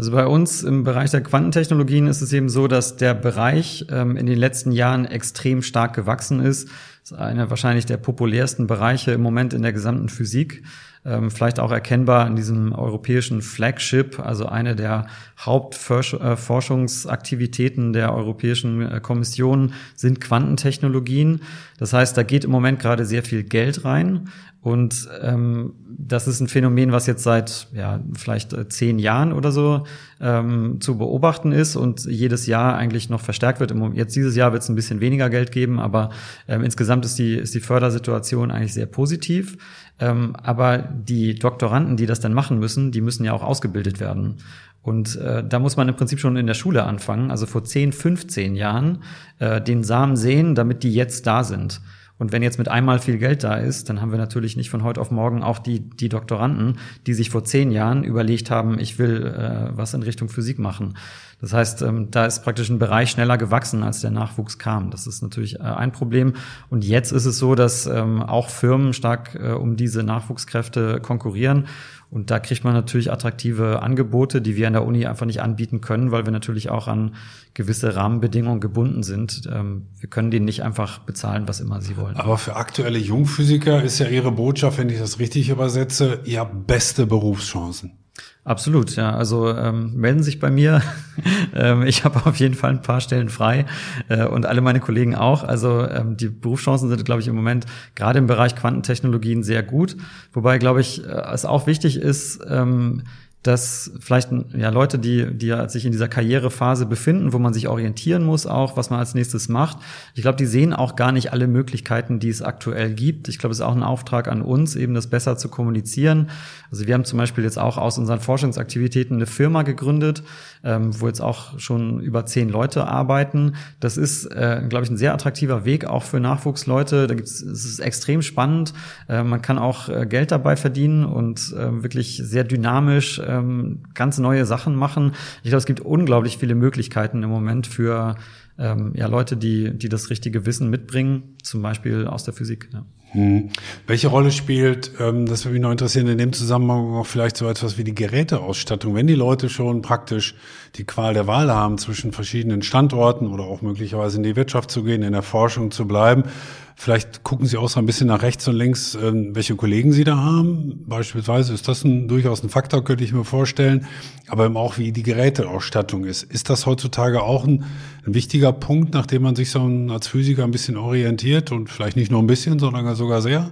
Also bei uns im Bereich der Quantentechnologien ist es eben so, dass der Bereich ähm, in den letzten Jahren extrem stark gewachsen ist. Das ist einer wahrscheinlich der populärsten Bereiche im Moment in der gesamten Physik. ähm, vielleicht auch erkennbar in diesem europäischen Flagship, also eine der Hauptforschungsaktivitäten der Europäischen äh, Kommission sind Quantentechnologien. Das heißt, da geht im Moment gerade sehr viel Geld rein. Und ähm, das ist ein Phänomen, was jetzt seit ja vielleicht äh, zehn Jahren oder so ähm, zu beobachten ist und jedes Jahr eigentlich noch verstärkt wird. Jetzt dieses Jahr wird es ein bisschen weniger Geld geben, aber ähm, insgesamt ist die ist die Fördersituation eigentlich sehr positiv. Ähm, aber die Doktoranden, die das dann machen müssen, die müssen ja auch ausgebildet werden. Und äh, da muss man im Prinzip schon in der Schule anfangen, also vor 10, 15 Jahren, äh, den Samen sehen, damit die jetzt da sind. Und wenn jetzt mit einmal viel Geld da ist, dann haben wir natürlich nicht von heute auf morgen auch die, die Doktoranden, die sich vor zehn Jahren überlegt haben, ich will äh, was in Richtung Physik machen. Das heißt, ähm, da ist praktisch ein Bereich schneller gewachsen, als der Nachwuchs kam. Das ist natürlich äh, ein Problem. Und jetzt ist es so, dass ähm, auch Firmen stark äh, um diese Nachwuchskräfte konkurrieren. Und da kriegt man natürlich attraktive Angebote, die wir an der Uni einfach nicht anbieten können, weil wir natürlich auch an gewisse Rahmenbedingungen gebunden sind. Ähm, wir können denen nicht einfach bezahlen, was immer sie wollen.
Aber für aktuelle Jungphysiker ist ja Ihre Botschaft, wenn ich das richtig übersetze, ihr habt beste Berufschancen.
Absolut, ja. Also ähm, melden sich bei mir. (laughs) ähm, ich habe auf jeden Fall ein paar Stellen frei äh, und alle meine Kollegen auch. Also ähm, die Berufschancen sind, glaube ich, im Moment gerade im Bereich Quantentechnologien sehr gut. Wobei, glaube ich, äh, es auch wichtig ist, ähm, dass vielleicht ja Leute, die die ja sich in dieser Karrierephase befinden, wo man sich orientieren muss, auch was man als nächstes macht. Ich glaube, die sehen auch gar nicht alle Möglichkeiten, die es aktuell gibt. Ich glaube, es ist auch ein Auftrag an uns, eben das besser zu kommunizieren. Also wir haben zum Beispiel jetzt auch aus unseren Forschungsaktivitäten eine Firma gegründet, ähm, wo jetzt auch schon über zehn Leute arbeiten. Das ist, äh, glaube ich, ein sehr attraktiver Weg auch für Nachwuchsleute. Da gibt's, es ist extrem spannend. Äh, man kann auch äh, Geld dabei verdienen und äh, wirklich sehr dynamisch ähm, ganz neue Sachen machen. Ich glaube, es gibt unglaublich viele Möglichkeiten im Moment für ähm, ja, Leute, die, die das richtige Wissen mitbringen, zum Beispiel aus der Physik. Ja.
Hm. Welche Rolle spielt, ähm, das würde mich noch interessieren, in dem Zusammenhang auch vielleicht so etwas wie die Geräteausstattung, wenn die Leute schon praktisch die Qual der Wahl haben, zwischen verschiedenen Standorten oder auch möglicherweise in die Wirtschaft zu gehen, in der Forschung zu bleiben, Vielleicht gucken Sie auch so ein bisschen nach rechts und links, ähm, welche Kollegen Sie da haben. Beispielsweise ist das ein, durchaus ein Faktor, könnte ich mir vorstellen. Aber eben auch, wie die Geräteausstattung ist. Ist das heutzutage auch ein, ein wichtiger Punkt, nachdem man sich so als Physiker ein bisschen orientiert und vielleicht nicht nur ein bisschen, sondern sogar sehr?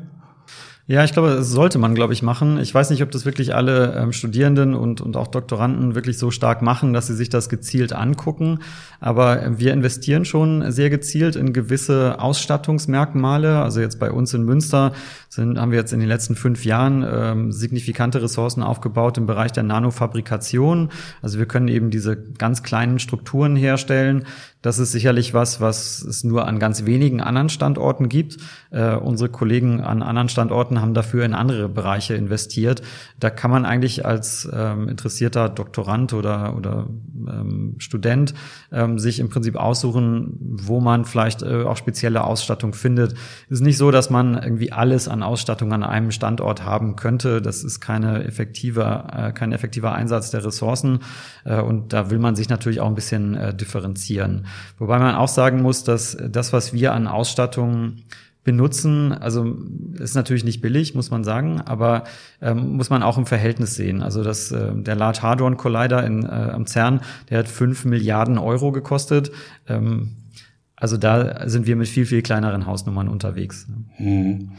Ja, ich glaube, das sollte man, glaube ich, machen. Ich weiß nicht, ob das wirklich alle ähm, Studierenden und, und auch Doktoranden wirklich so stark machen, dass sie sich das gezielt angucken. Aber wir investieren schon sehr gezielt in gewisse Ausstattungsmerkmale. Also jetzt bei uns in Münster sind, haben wir jetzt in den letzten fünf Jahren ähm, signifikante Ressourcen aufgebaut im Bereich der Nanofabrikation. Also wir können eben diese ganz kleinen Strukturen herstellen, das ist sicherlich was, was es nur an ganz wenigen anderen Standorten gibt. Äh, unsere Kollegen an anderen Standorten haben dafür in andere Bereiche investiert. Da kann man eigentlich als ähm, interessierter Doktorand oder, oder ähm, Student ähm, sich im Prinzip aussuchen, wo man vielleicht äh, auch spezielle Ausstattung findet. Es ist nicht so, dass man irgendwie alles an Ausstattung an einem Standort haben könnte. Das ist keine effektive, äh, kein effektiver Einsatz der Ressourcen. Äh, und da will man sich natürlich auch ein bisschen äh, differenzieren. Wobei man auch sagen muss, dass das, was wir an Ausstattung benutzen, also ist natürlich nicht billig, muss man sagen, aber ähm, muss man auch im Verhältnis sehen. Also das, äh, der Large Hadron Collider in, äh, am CERN, der hat fünf Milliarden Euro gekostet. Ähm, also da sind wir mit viel, viel kleineren Hausnummern unterwegs.
Hm.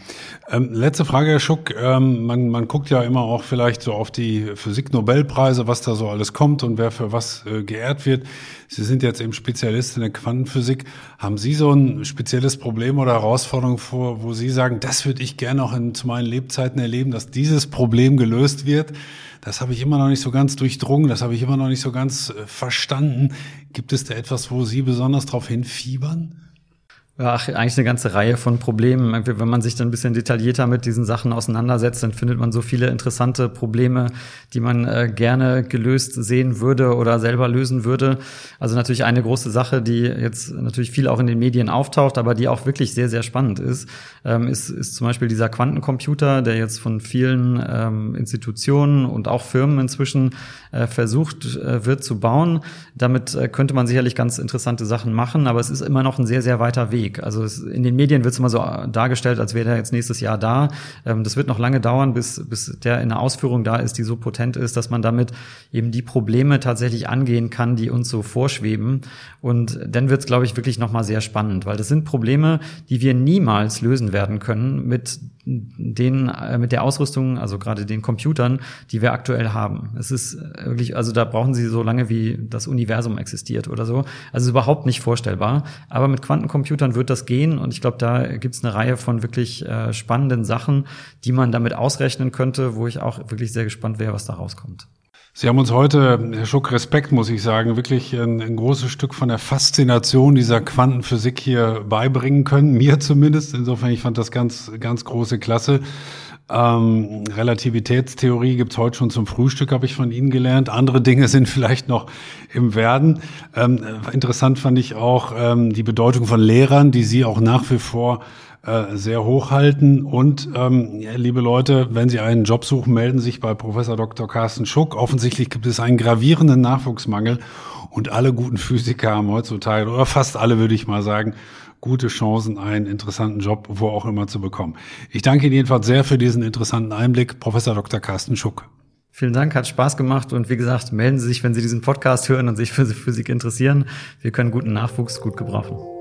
Ähm, letzte Frage, Herr Schuck. Ähm, man, man guckt ja immer auch vielleicht so auf die Physik-Nobelpreise, was da so alles kommt und wer für was äh, geehrt wird. Sie sind jetzt eben Spezialist in der Quantenphysik. Haben Sie so ein spezielles Problem oder Herausforderung vor, wo Sie sagen, das würde ich gerne auch in, zu meinen Lebzeiten erleben, dass dieses Problem gelöst wird? Das habe ich immer noch nicht so ganz durchdrungen, das habe ich immer noch nicht so ganz äh, verstanden. Gibt es da etwas, wo Sie besonders darauf hinfiebern?
Ach, eigentlich eine ganze Reihe von Problemen. Wenn man sich dann ein bisschen detaillierter mit diesen Sachen auseinandersetzt, dann findet man so viele interessante Probleme, die man äh, gerne gelöst sehen würde oder selber lösen würde. Also natürlich eine große Sache, die jetzt natürlich viel auch in den Medien auftaucht, aber die auch wirklich sehr, sehr spannend ist, ähm, ist, ist zum Beispiel dieser Quantencomputer, der jetzt von vielen ähm, Institutionen und auch Firmen inzwischen äh, versucht äh, wird zu bauen. Damit äh, könnte man sicherlich ganz interessante Sachen machen, aber es ist immer noch ein sehr, sehr weiter Weg. Wenig. Also es, in den Medien wird es immer so dargestellt, als wäre er jetzt nächstes Jahr da. Ähm, das wird noch lange dauern, bis, bis der in der Ausführung da ist, die so potent ist, dass man damit eben die Probleme tatsächlich angehen kann, die uns so vorschweben. Und dann wird es, glaube ich, wirklich nochmal sehr spannend, weil das sind Probleme, die wir niemals lösen werden können mit den, äh, mit der Ausrüstung, also gerade den Computern, die wir aktuell haben. Es ist wirklich, also da brauchen Sie so lange, wie das Universum existiert oder so. Also überhaupt nicht vorstellbar. Aber mit Quantencomputern wird das gehen und ich glaube, da gibt es eine Reihe von wirklich äh, spannenden Sachen, die man damit ausrechnen könnte, wo ich auch wirklich sehr gespannt wäre, was da rauskommt.
Sie haben uns heute, Herr Schuck, Respekt, muss ich sagen, wirklich ein, ein, großes Stück von der Faszination dieser Quantenphysik hier beibringen können, mir zumindest. Insofern, ich fand das ganz, ganz große Klasse. Ähm, Relativitätstheorie gibt's heute schon zum Frühstück, habe ich von Ihnen gelernt. Andere Dinge sind (laughs) vielleicht noch im Werden. Ähm, interessant fand ich auch ähm, die Bedeutung von Lehrern, die Sie auch nach wie vor äh, sehr hochhalten. Und ähm, liebe Leute, wenn Sie einen Job suchen, melden Sie sich bei Professor Dr. Carsten Schuck. Offensichtlich gibt es einen gravierenden Nachwuchsmangel und alle guten Physiker haben heutzutage, oder fast alle würde ich mal sagen, gute Chancen, einen interessanten Job wo auch immer zu bekommen. Ich danke Ihnen jedenfalls sehr für diesen interessanten Einblick, Professor Dr. Carsten Schuck.
Vielen Dank, hat Spaß gemacht und wie gesagt, melden Sie sich, wenn Sie diesen Podcast hören und sich für Physik interessieren. Wir können guten Nachwuchs gut gebrauchen.